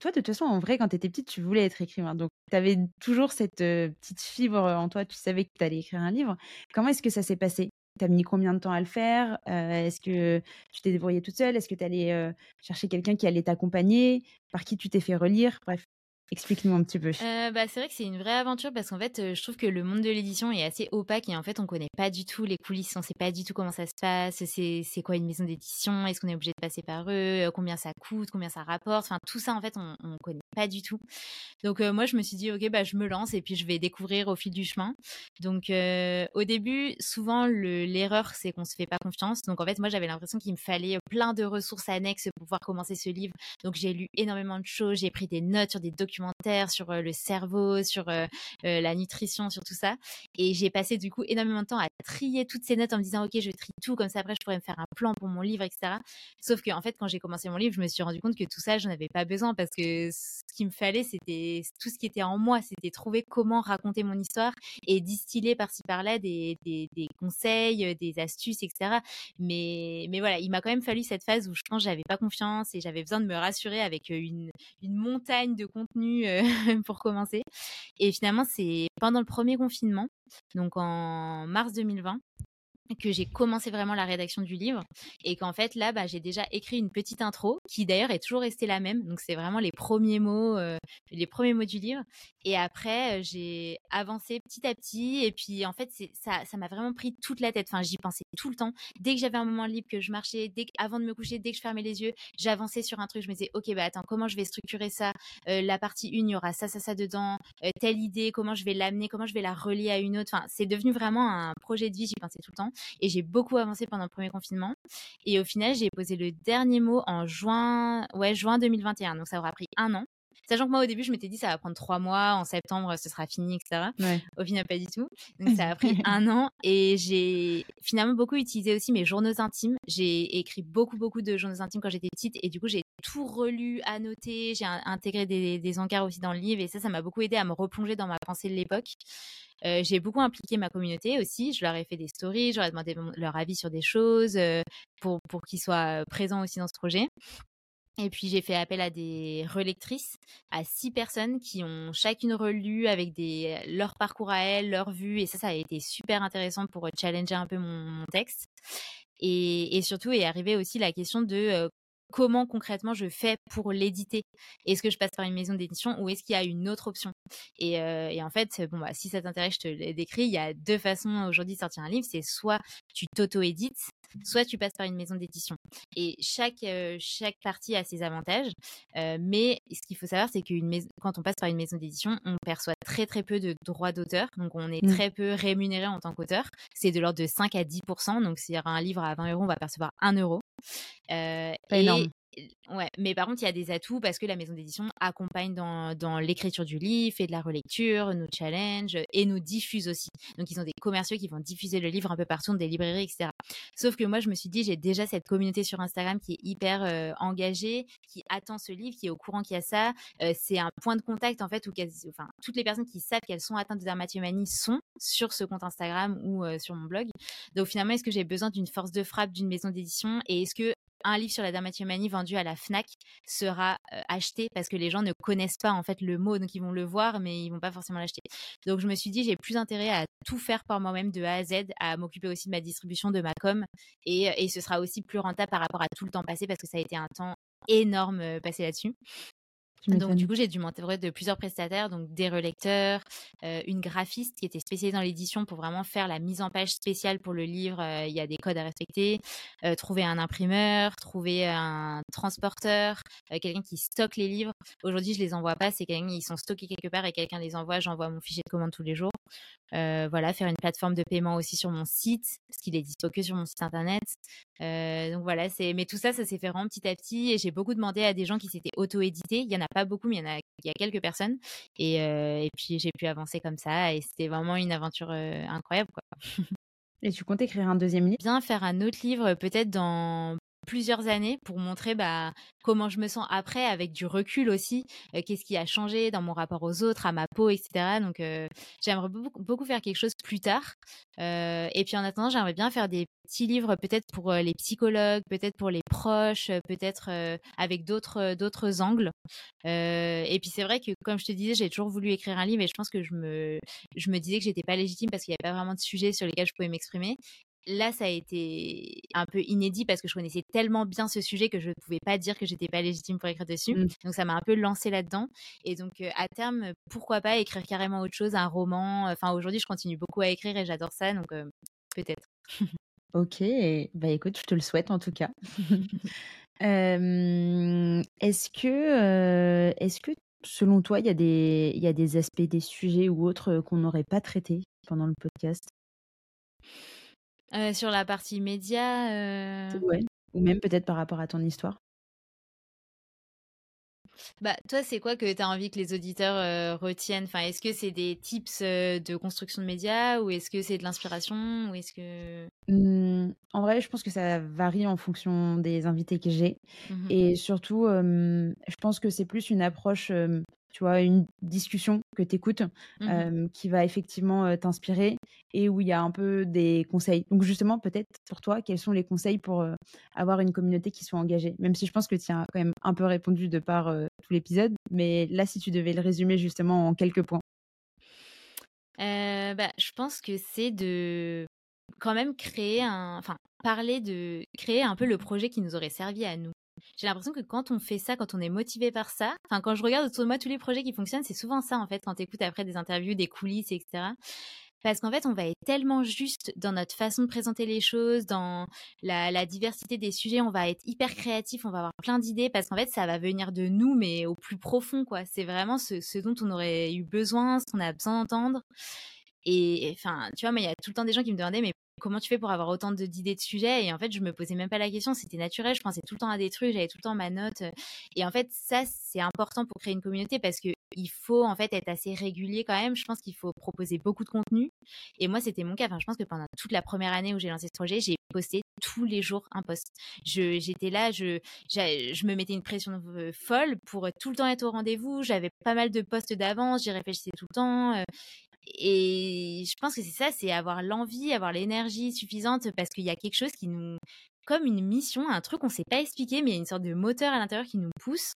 toi, de toute façon, en vrai, quand tu étais petite, tu voulais être écrivain. Donc, tu avais toujours cette petite fibre en toi. Tu savais que tu allais écrire un livre. Comment est-ce que ça s'est passé? Tu mis combien de temps à le faire? Est-ce que tu t'es débrouillée toute seule? Est-ce que tu allais chercher quelqu'un qui allait t'accompagner? Par qui tu t'es fait relire? Bref. Explique-nous un petit peu. Euh, bah, c'est vrai que c'est une vraie aventure parce qu'en fait, euh, je trouve que le monde de l'édition est assez opaque et en fait, on connaît pas du tout les coulisses, on sait pas du tout comment ça se passe, c'est, quoi une maison d'édition, est-ce qu'on est obligé de passer par eux, euh, combien ça coûte, combien ça rapporte, enfin tout ça en fait, on, on connaît pas du tout. Donc moi, je me suis dit, ok, bah je me lance et puis je vais découvrir au fil du chemin. Donc au début, souvent le, l'erreur, c'est qu'on se fait pas confiance. Donc en fait, moi, j'avais l'impression qu'il me fallait plein de ressources annexes pour pouvoir commencer ce livre. Donc j'ai lu énormément de choses, j'ai pris des notes sur des sur le cerveau, sur la nutrition, sur tout ça. Et j'ai passé du coup énormément de temps à trier toutes ces notes en me disant ok je trie tout comme ça après je pourrais me faire un plan pour mon livre etc. Sauf que en fait quand j'ai commencé mon livre je me suis rendu compte que tout ça je avais pas besoin parce que ce qu'il me fallait c'était tout ce qui était en moi c'était trouver comment raconter mon histoire et distiller par-ci par-là des, conseils, des astuces etc. Mais voilà il m'a quand même fallu cette phase où je pense j'avais pas confiance et j'avais besoin de me rassurer avec une montagne de contenu pour commencer. Et finalement, c'est pendant le premier confinement, donc en mars 2020, que j'ai commencé vraiment la rédaction du livre et qu'en fait là bah, j'ai déjà écrit une petite intro qui d'ailleurs est toujours restée la même. Donc c'est vraiment les premiers mots euh, les premiers mots du livre. Et après euh, j'ai avancé petit à petit et puis en fait ça ça m'a vraiment pris toute la tête. Enfin j'y pensais tout le temps. Dès que j'avais un moment libre que je marchais dès avant de me coucher dès que je fermais les yeux j'avançais sur un truc. Je me disais ok bah attends comment je vais structurer ça? Euh, la partie 1 il y aura ça ça ça dedans. Telle idée comment je vais l'amener? Comment je vais la relier à une autre? Enfin c'est devenu vraiment un projet de vie j'y pensais tout le temps et j'ai beaucoup avancé pendant le premier confinement. Et au final, j'ai posé le dernier mot en juin, ouais, juin 2021. Donc ça aura pris un an. Sachant que moi, au début, je m'étais dit, ça va prendre trois mois, en septembre, ce sera fini, etc. Au final, pas du tout. Donc, ça a pris un an et j'ai finalement beaucoup utilisé aussi mes journaux intimes. J'ai écrit beaucoup, beaucoup de journaux intimes quand j'étais petite et du coup, j'ai tout relu, annoté, j'ai intégré des, des encarts aussi dans le livre et ça, ça m'a beaucoup aidé à me replonger dans ma pensée de l'époque. Euh, j'ai beaucoup impliqué ma communauté aussi. Je leur ai fait des stories, je leur ai demandé leur avis sur des choses euh, pour, pour qu'ils soient présents aussi dans ce projet. Et puis j'ai fait appel à des relectrices, à six personnes qui ont chacune relu avec des leur parcours à elles, leur vue, et ça, ça a été super intéressant pour challenger un peu mon, texte. Et, surtout est arrivé aussi la question de euh, comment concrètement je fais pour l'éditer Est-ce que je passe par une maison d'édition ou est-ce qu'il y a une autre option? Et, euh, et, en fait, bon bah si ça t'intéresse, je te l'ai décrit. Il y a deux façons aujourd'hui de sortir un livre. C'est soit tu t'auto-édites, soit tu passes par une maison d'édition. Et chaque euh, chaque partie a ses avantages. Euh, mais ce qu'il faut savoir, c'est maison, quand on passe par une maison d'édition, on perçoit très très peu de droits d'auteur. Donc on est mmh. très peu rémunéré en tant qu'auteur. C'est de l'ordre de 5 à 10% Donc s'il y a un livre à 20 euros, on va percevoir 1 euro. Euh, énorme. Ouais, mais par contre, il y a des atouts parce que la maison d'édition accompagne dans, l'écriture du livre, fait de la relecture, nous challenge et nous diffuse aussi. Donc, ils ont des commerciaux qui vont diffuser le livre un peu partout, des librairies, etc. Sauf que moi, je me suis dit, j'ai déjà cette communauté sur Instagram qui est hyper euh, engagée, qui attend ce livre, qui est au courant qu'il y a ça. Euh, c'est un point de contact, en fait, où toutes les personnes qui savent qu'elles sont atteintes de dermatomanie sont sur ce compte Instagram ou euh, sur mon blog. Donc, finalement, est-ce que j'ai besoin d'une force de frappe d'une maison d'édition et est-ce que un livre sur la dermatomanie vendu à la Fnac sera euh, acheté parce que les gens ne connaissent pas en fait le mot, donc ils vont le voir, mais ils vont pas forcément l'acheter. Donc je me suis dit j'ai plus intérêt à tout faire par moi-même de A à Z, à m'occuper aussi de ma distribution, de ma com, et, et ce sera aussi plus rentable par rapport à tout le temps passé parce que ça a été un temps énorme euh, passé là-dessus. Donc du coup, j'ai dû m'entourer de plusieurs prestataires, donc des relecteurs, euh, une graphiste qui était spécialisée dans l'édition pour vraiment faire la mise en page spéciale pour le livre. Euh, il y a des codes à respecter. Euh, trouver un imprimeur, trouver un transporteur, quelqu'un qui stocke les livres. Aujourd'hui, je les envoie pas. C'est quelqu'un ils sont stockés quelque part et quelqu'un les envoie. J'envoie mon fichier de commande tous les jours. Voilà, faire une plateforme de paiement aussi sur mon site, parce qu'il est dispo que sur mon site internet. donc voilà, c'est. Mais tout ça, ça s'est fait vraiment petit à petit et j'ai beaucoup demandé à des gens qui s'étaient auto-édités. Il y en a pas beaucoup, mais il y en a, il y a quelques personnes. Et, euh, et puis j'ai pu avancer comme ça. Et c'était vraiment une aventure euh, incroyable. Quoi. et tu comptes écrire un deuxième livre? Bien faire un autre livre, peut-être dans plusieurs années pour montrer bah, comment je me sens après avec du recul aussi, euh, qu'est-ce qui a changé dans mon rapport aux autres, à ma peau, etc. Donc euh, j'aimerais beaucoup, faire quelque chose plus tard. Euh, et puis en attendant, j'aimerais bien faire des petits livres peut-être pour les psychologues, peut-être pour les proches, peut-être avec d'autres d'autres angles. et puis c'est vrai que comme je te disais, j'ai toujours voulu écrire un livre et je pense que je me je me disais que j'étais pas légitime parce qu'il n'y avait pas vraiment de sujet sur lesquels je pouvais m'exprimer là, ça a été un peu inédit parce que je connaissais tellement bien ce sujet que je ne pouvais pas dire que j'étais pas légitime pour écrire dessus. Mmh. Donc ça m'a un peu lancé là-dedans. Et donc à terme, pourquoi pas écrire carrément autre chose, un roman? Enfin aujourd'hui, je continue beaucoup à écrire et j'adore ça, donc peut-être. Ok, bah écoute, je te le souhaite en tout cas. est-ce que, est-ce que selon toi, il y, a des, y a des aspects, des sujets ou autres qu'on n'aurait pas traités pendant le podcast? Sur la partie média Ouais, ou même peut-être par rapport à ton histoire. Bah, toi, c'est quoi que tu as envie que les auditeurs retiennent? Enfin, Est-ce que c'est des tips de construction de médias ou est-ce que c'est de l'inspiration ou est-ce que... Mmh, en vrai, je pense que ça varie en fonction des invités que j'ai. Mmh Et surtout, je pense que c'est plus une approche tu vois, une discussion que tu écoutes mmh qui va effectivement t'inspirer et où il y a un peu des conseils. Donc justement, peut-être pour toi, quels sont les conseils pour avoir une communauté qui soit engagée? Même si je pense que tu as quand même un peu répondu de par tout l'épisode, mais là, si tu devais le résumer justement en quelques points. bah, je pense que c'est de quand même créer un, enfin parler de créer un peu le projet qui nous aurait servi à nous. J'ai l'impression que quand on fait ça, quand on est motivé par ça, enfin quand je regarde autour de moi tous les projets qui fonctionnent, c'est souvent ça en fait quand tu écoutes après des interviews, des coulisses, etc. Parce qu'en fait, on va être tellement juste dans notre façon de présenter les choses, dans la, diversité des sujets, on va être hyper créatif, on va avoir plein d'idées, parce qu'en fait, ça va venir de nous, mais au plus profond, quoi. C'est vraiment ce, dont on aurait eu besoin, ce qu'on a besoin d'entendre. Et enfin, tu vois, mais il y a tout le temps des gens qui me demandaient, mais comment tu fais pour avoir autant d'idées de, sujets? Et en fait, je me posais même pas la question, c'était naturel, je pensais tout le temps à des trucs, j'avais tout le temps ma note. Et en fait, ça, c'est important pour créer une communauté parce que il faut en fait être assez régulier quand même. Je pense qu'il faut proposer beaucoup de contenu. Et moi, c'était mon cas. Enfin, je pense que pendant toute la première année où j'ai lancé ce projet, j'ai posté tous les jours un post. J'étais là, je, je me mettais une pression folle pour tout le temps être au rendez-vous. J'avais pas mal de posts d'avance, j'y réfléchissais tout le temps et je pense que c'est ça, c'est avoir l'envie, avoir l'énergie suffisante parce qu'il y a quelque chose qui nous, comme une mission, un truc qu'on ne sait pas expliquer, mais il y a une sorte de moteur à l'intérieur qui nous pousse.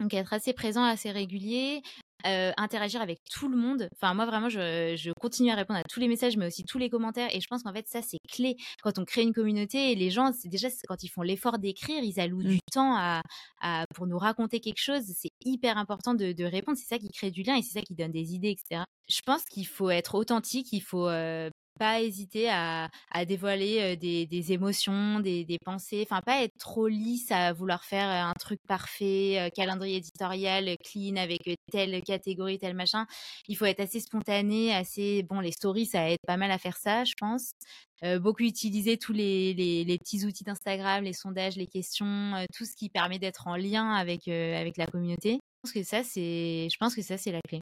Donc être assez présent, assez régulier, euh, interagir avec tout le monde. Enfin, moi, vraiment, je, continue à répondre à tous les messages, mais aussi tous les commentaires. Et je pense qu'en fait, ça, c'est clé. Quand on crée une communauté, et les gens, c'est déjà quand ils font l'effort d'écrire, ils allouent du mmh. temps à, pour nous raconter quelque chose. C'est hyper important de, répondre. C'est ça qui crée du lien et c'est ça qui donne des idées, etc. Je pense qu'il faut être authentique, il faut euh, pas hésiter à, dévoiler des, émotions, des, pensées, enfin pas être trop lisse à vouloir faire un truc parfait, calendrier éditorial clean avec telle catégorie, tel machin. Il faut être assez spontané, assez bon. Les stories, ça aide pas mal à faire ça, je pense. beaucoup utiliser tous les, les, petits outils d'Instagram, les sondages, les questions, tout ce qui permet d'être en lien avec avec la communauté. Que ça c'est, je pense que ça c'est la clé.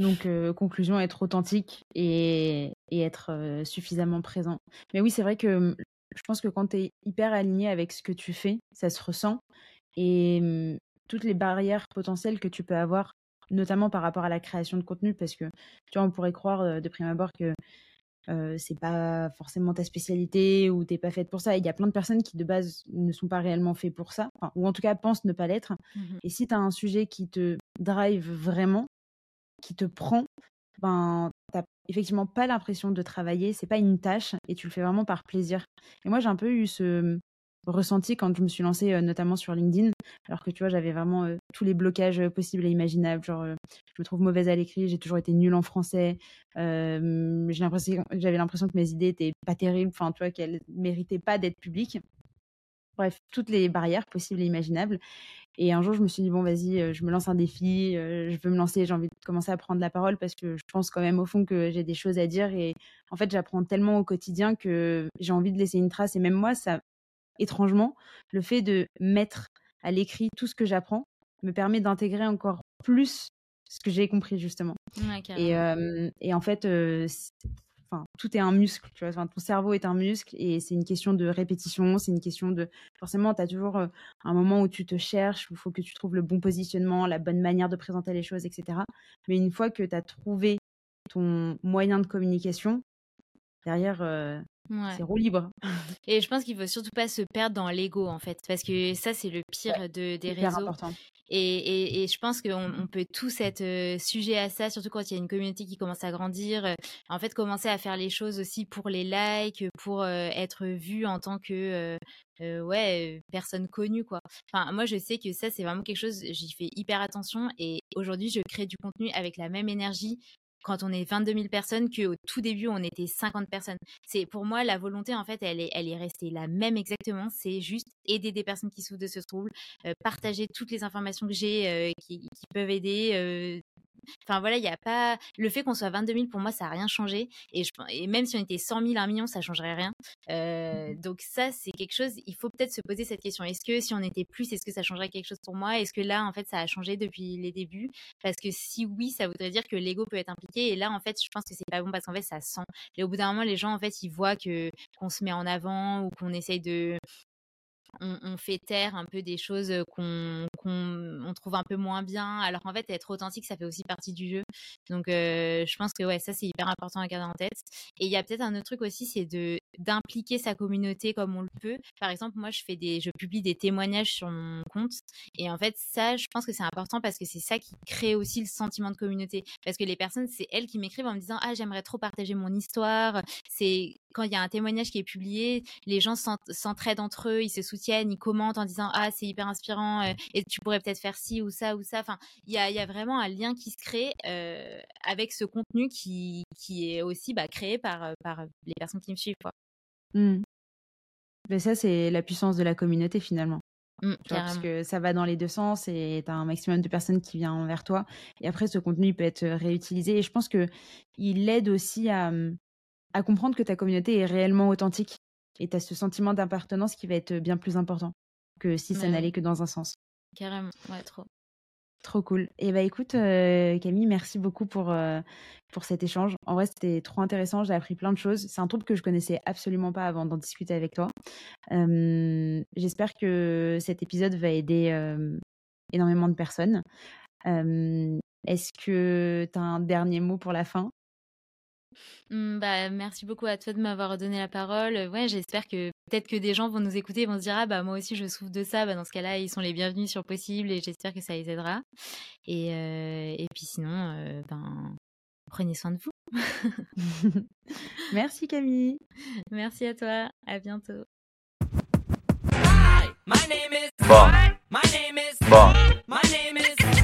Donc, conclusion, être authentique et, être suffisamment présent. Mais oui, c'est vrai que mmh, je pense que quand tu es hyper aligné avec ce que tu fais, ça se ressent. Et mmh, toutes les barrières potentielles que tu peux avoir, notamment par rapport à la création de contenu, parce que tu vois, on pourrait croire de prime abord que c'est pas forcément ta spécialité ou t'es pas faite pour ça. Il y a plein de personnes qui de base ne sont pas réellement faites pour ça, ou en tout cas pensent ne pas l'être. Mmh et si tu as un sujet qui te drive vraiment, qui te prend, ben, t'as effectivement pas l'impression de travailler, c'est pas une tâche et tu le fais vraiment par plaisir. Et moi, j'ai un peu eu ce ressenti quand je me suis lancée notamment sur LinkedIn, alors que tu vois, j'avais vraiment tous les blocages possibles et imaginables. Genre, je me trouve mauvaise à l'écrit, j'ai toujours été nulle en français, j'avais l'impression que mes idées étaient pas terribles, enfin, tu vois, qu'elles méritaient pas d'être publiques. Bref, toutes les barrières possibles et imaginables. Et un jour, je me suis dit, bon, vas-y, euh, je me lance un défi, euh, je veux me lancer, j'ai envie de commencer à prendre la parole parce que je pense quand même au fond que j'ai des choses à dire. Et en fait, j'apprends tellement au quotidien que j'ai envie de laisser une trace. Et même moi, ça, étrangement, le fait de mettre à l'écrit tout ce que j'apprends me permet d'intégrer encore plus ce que j'ai compris justement. et, euh, et, en fait, enfin, tout est un muscle, tu vois. ton cerveau est un muscle et c'est une question de répétition, c'est une question de. Forcément, tu as toujours euh, un moment où tu te cherches, où il faut que tu trouves le bon positionnement, la bonne manière de présenter les choses, etc. Mais une fois que tu as trouvé ton moyen de communication, derrière, euh, c'est roue libre. Et je pense qu'il faut surtout pas se perdre dans l'ego en fait, parce que ça c'est le pire de, des réseaux. Important. Et, et, et, je pense qu'on on peut tous être euh, sujet à ça, surtout quand il y a une communauté qui commence à grandir. Euh, en fait, commencer à faire les choses aussi pour les likes, pour euh, être vu en tant que ouais personne connue quoi. Enfin, moi je sais que ça c'est vraiment quelque chose, j'y fais hyper attention et aujourd'hui je crée du contenu avec la même énergie quand on est 22 000 personnes qu'au tout début on était 50 personnes. C'est pour moi la volonté en fait elle est elle est restée la même exactement. C'est juste aider des personnes qui souffrent de ce trouble, euh, partager toutes les informations que j'ai euh, qui, peuvent aider, euh, Enfin voilà, il y a pas le fait qu'on soit 22 000 pour moi ça a rien changé et, je... et même si on était 100 000, 1 million, ça changerait rien. Euh, mmh donc ça c'est quelque chose, il faut peut-être se poser cette question. Est-ce que si on était plus, est-ce que ça changerait quelque chose pour moi? Est-ce que là en fait ça a changé depuis les débuts? Parce que si oui, ça voudrait dire que l'ego peut être impliqué et là en fait je pense que c'est pas bon parce qu'en fait ça sent. Et au bout d'un moment les gens en fait ils voient que qu'on se met en avant ou qu'on essaye de on, fait taire un peu des choses qu'on on trouve un peu moins bien. Alors en fait, être authentique, ça fait aussi partie du jeu. Donc je pense que ouais, ça c'est hyper important à garder en tête. Et il y a peut-être un autre truc aussi, c'est de d'impliquer sa communauté comme on le peut. Par exemple, moi je fais des, je publie des témoignages sur mon compte. Et en fait, ça, je pense que c'est important parce que c'est ça qui crée aussi le sentiment de communauté. Parce que les personnes, c'est elles qui m'écrivent en me disant ah j'aimerais trop partager mon histoire. C'est quand il y a un témoignage qui est publié, les gens s'entraident entre eux, ils se soutiennent, ils commentent en disant ah c'est hyper inspirant euh, et tu pourrais peut-être faire ci ou ça ou ça. Enfin, il y a, y a, vraiment un lien qui se crée euh, avec ce contenu qui, qui est aussi bah, créé par, euh, par les personnes qui me suivent. Quoi. Mmh. Mais ça, c'est la puissance de la communauté finalement. Mmh, parce que ça va dans les deux sens et tu as un maximum de personnes qui viennent vers toi. Et après, ce contenu peut être réutilisé. Et je pense qu'il aide aussi à, mmh, à comprendre que ta communauté est réellement authentique et tu as ce sentiment d'appartenance qui va être bien plus important que si ça n'allait que dans un sens. Carrément, ouais, trop. Trop cool. Et bah écoute, euh, Camille, merci beaucoup pour, euh, pour cet échange. En vrai, c'était trop intéressant. J'ai appris plein de choses. C'est un trouble que je connaissais absolument pas avant d'en discuter avec toi. J'espère que cet épisode va aider énormément de personnes. Est-ce que tu as un dernier mot pour la fin? Mmh, bah, merci beaucoup à toi de m'avoir donné la parole. Ouais, j'espère que peut-être que des gens vont nous écouter et vont se dire: «Ah bah, moi aussi je souffre de ça». Bah, dans ce cas-là, ils sont les bienvenus sur Possible et j'espère que ça les aidera et et puis sinon, ben, prenez soin de vous. Merci Camille. Merci à toi. À bientôt. Bon. My name is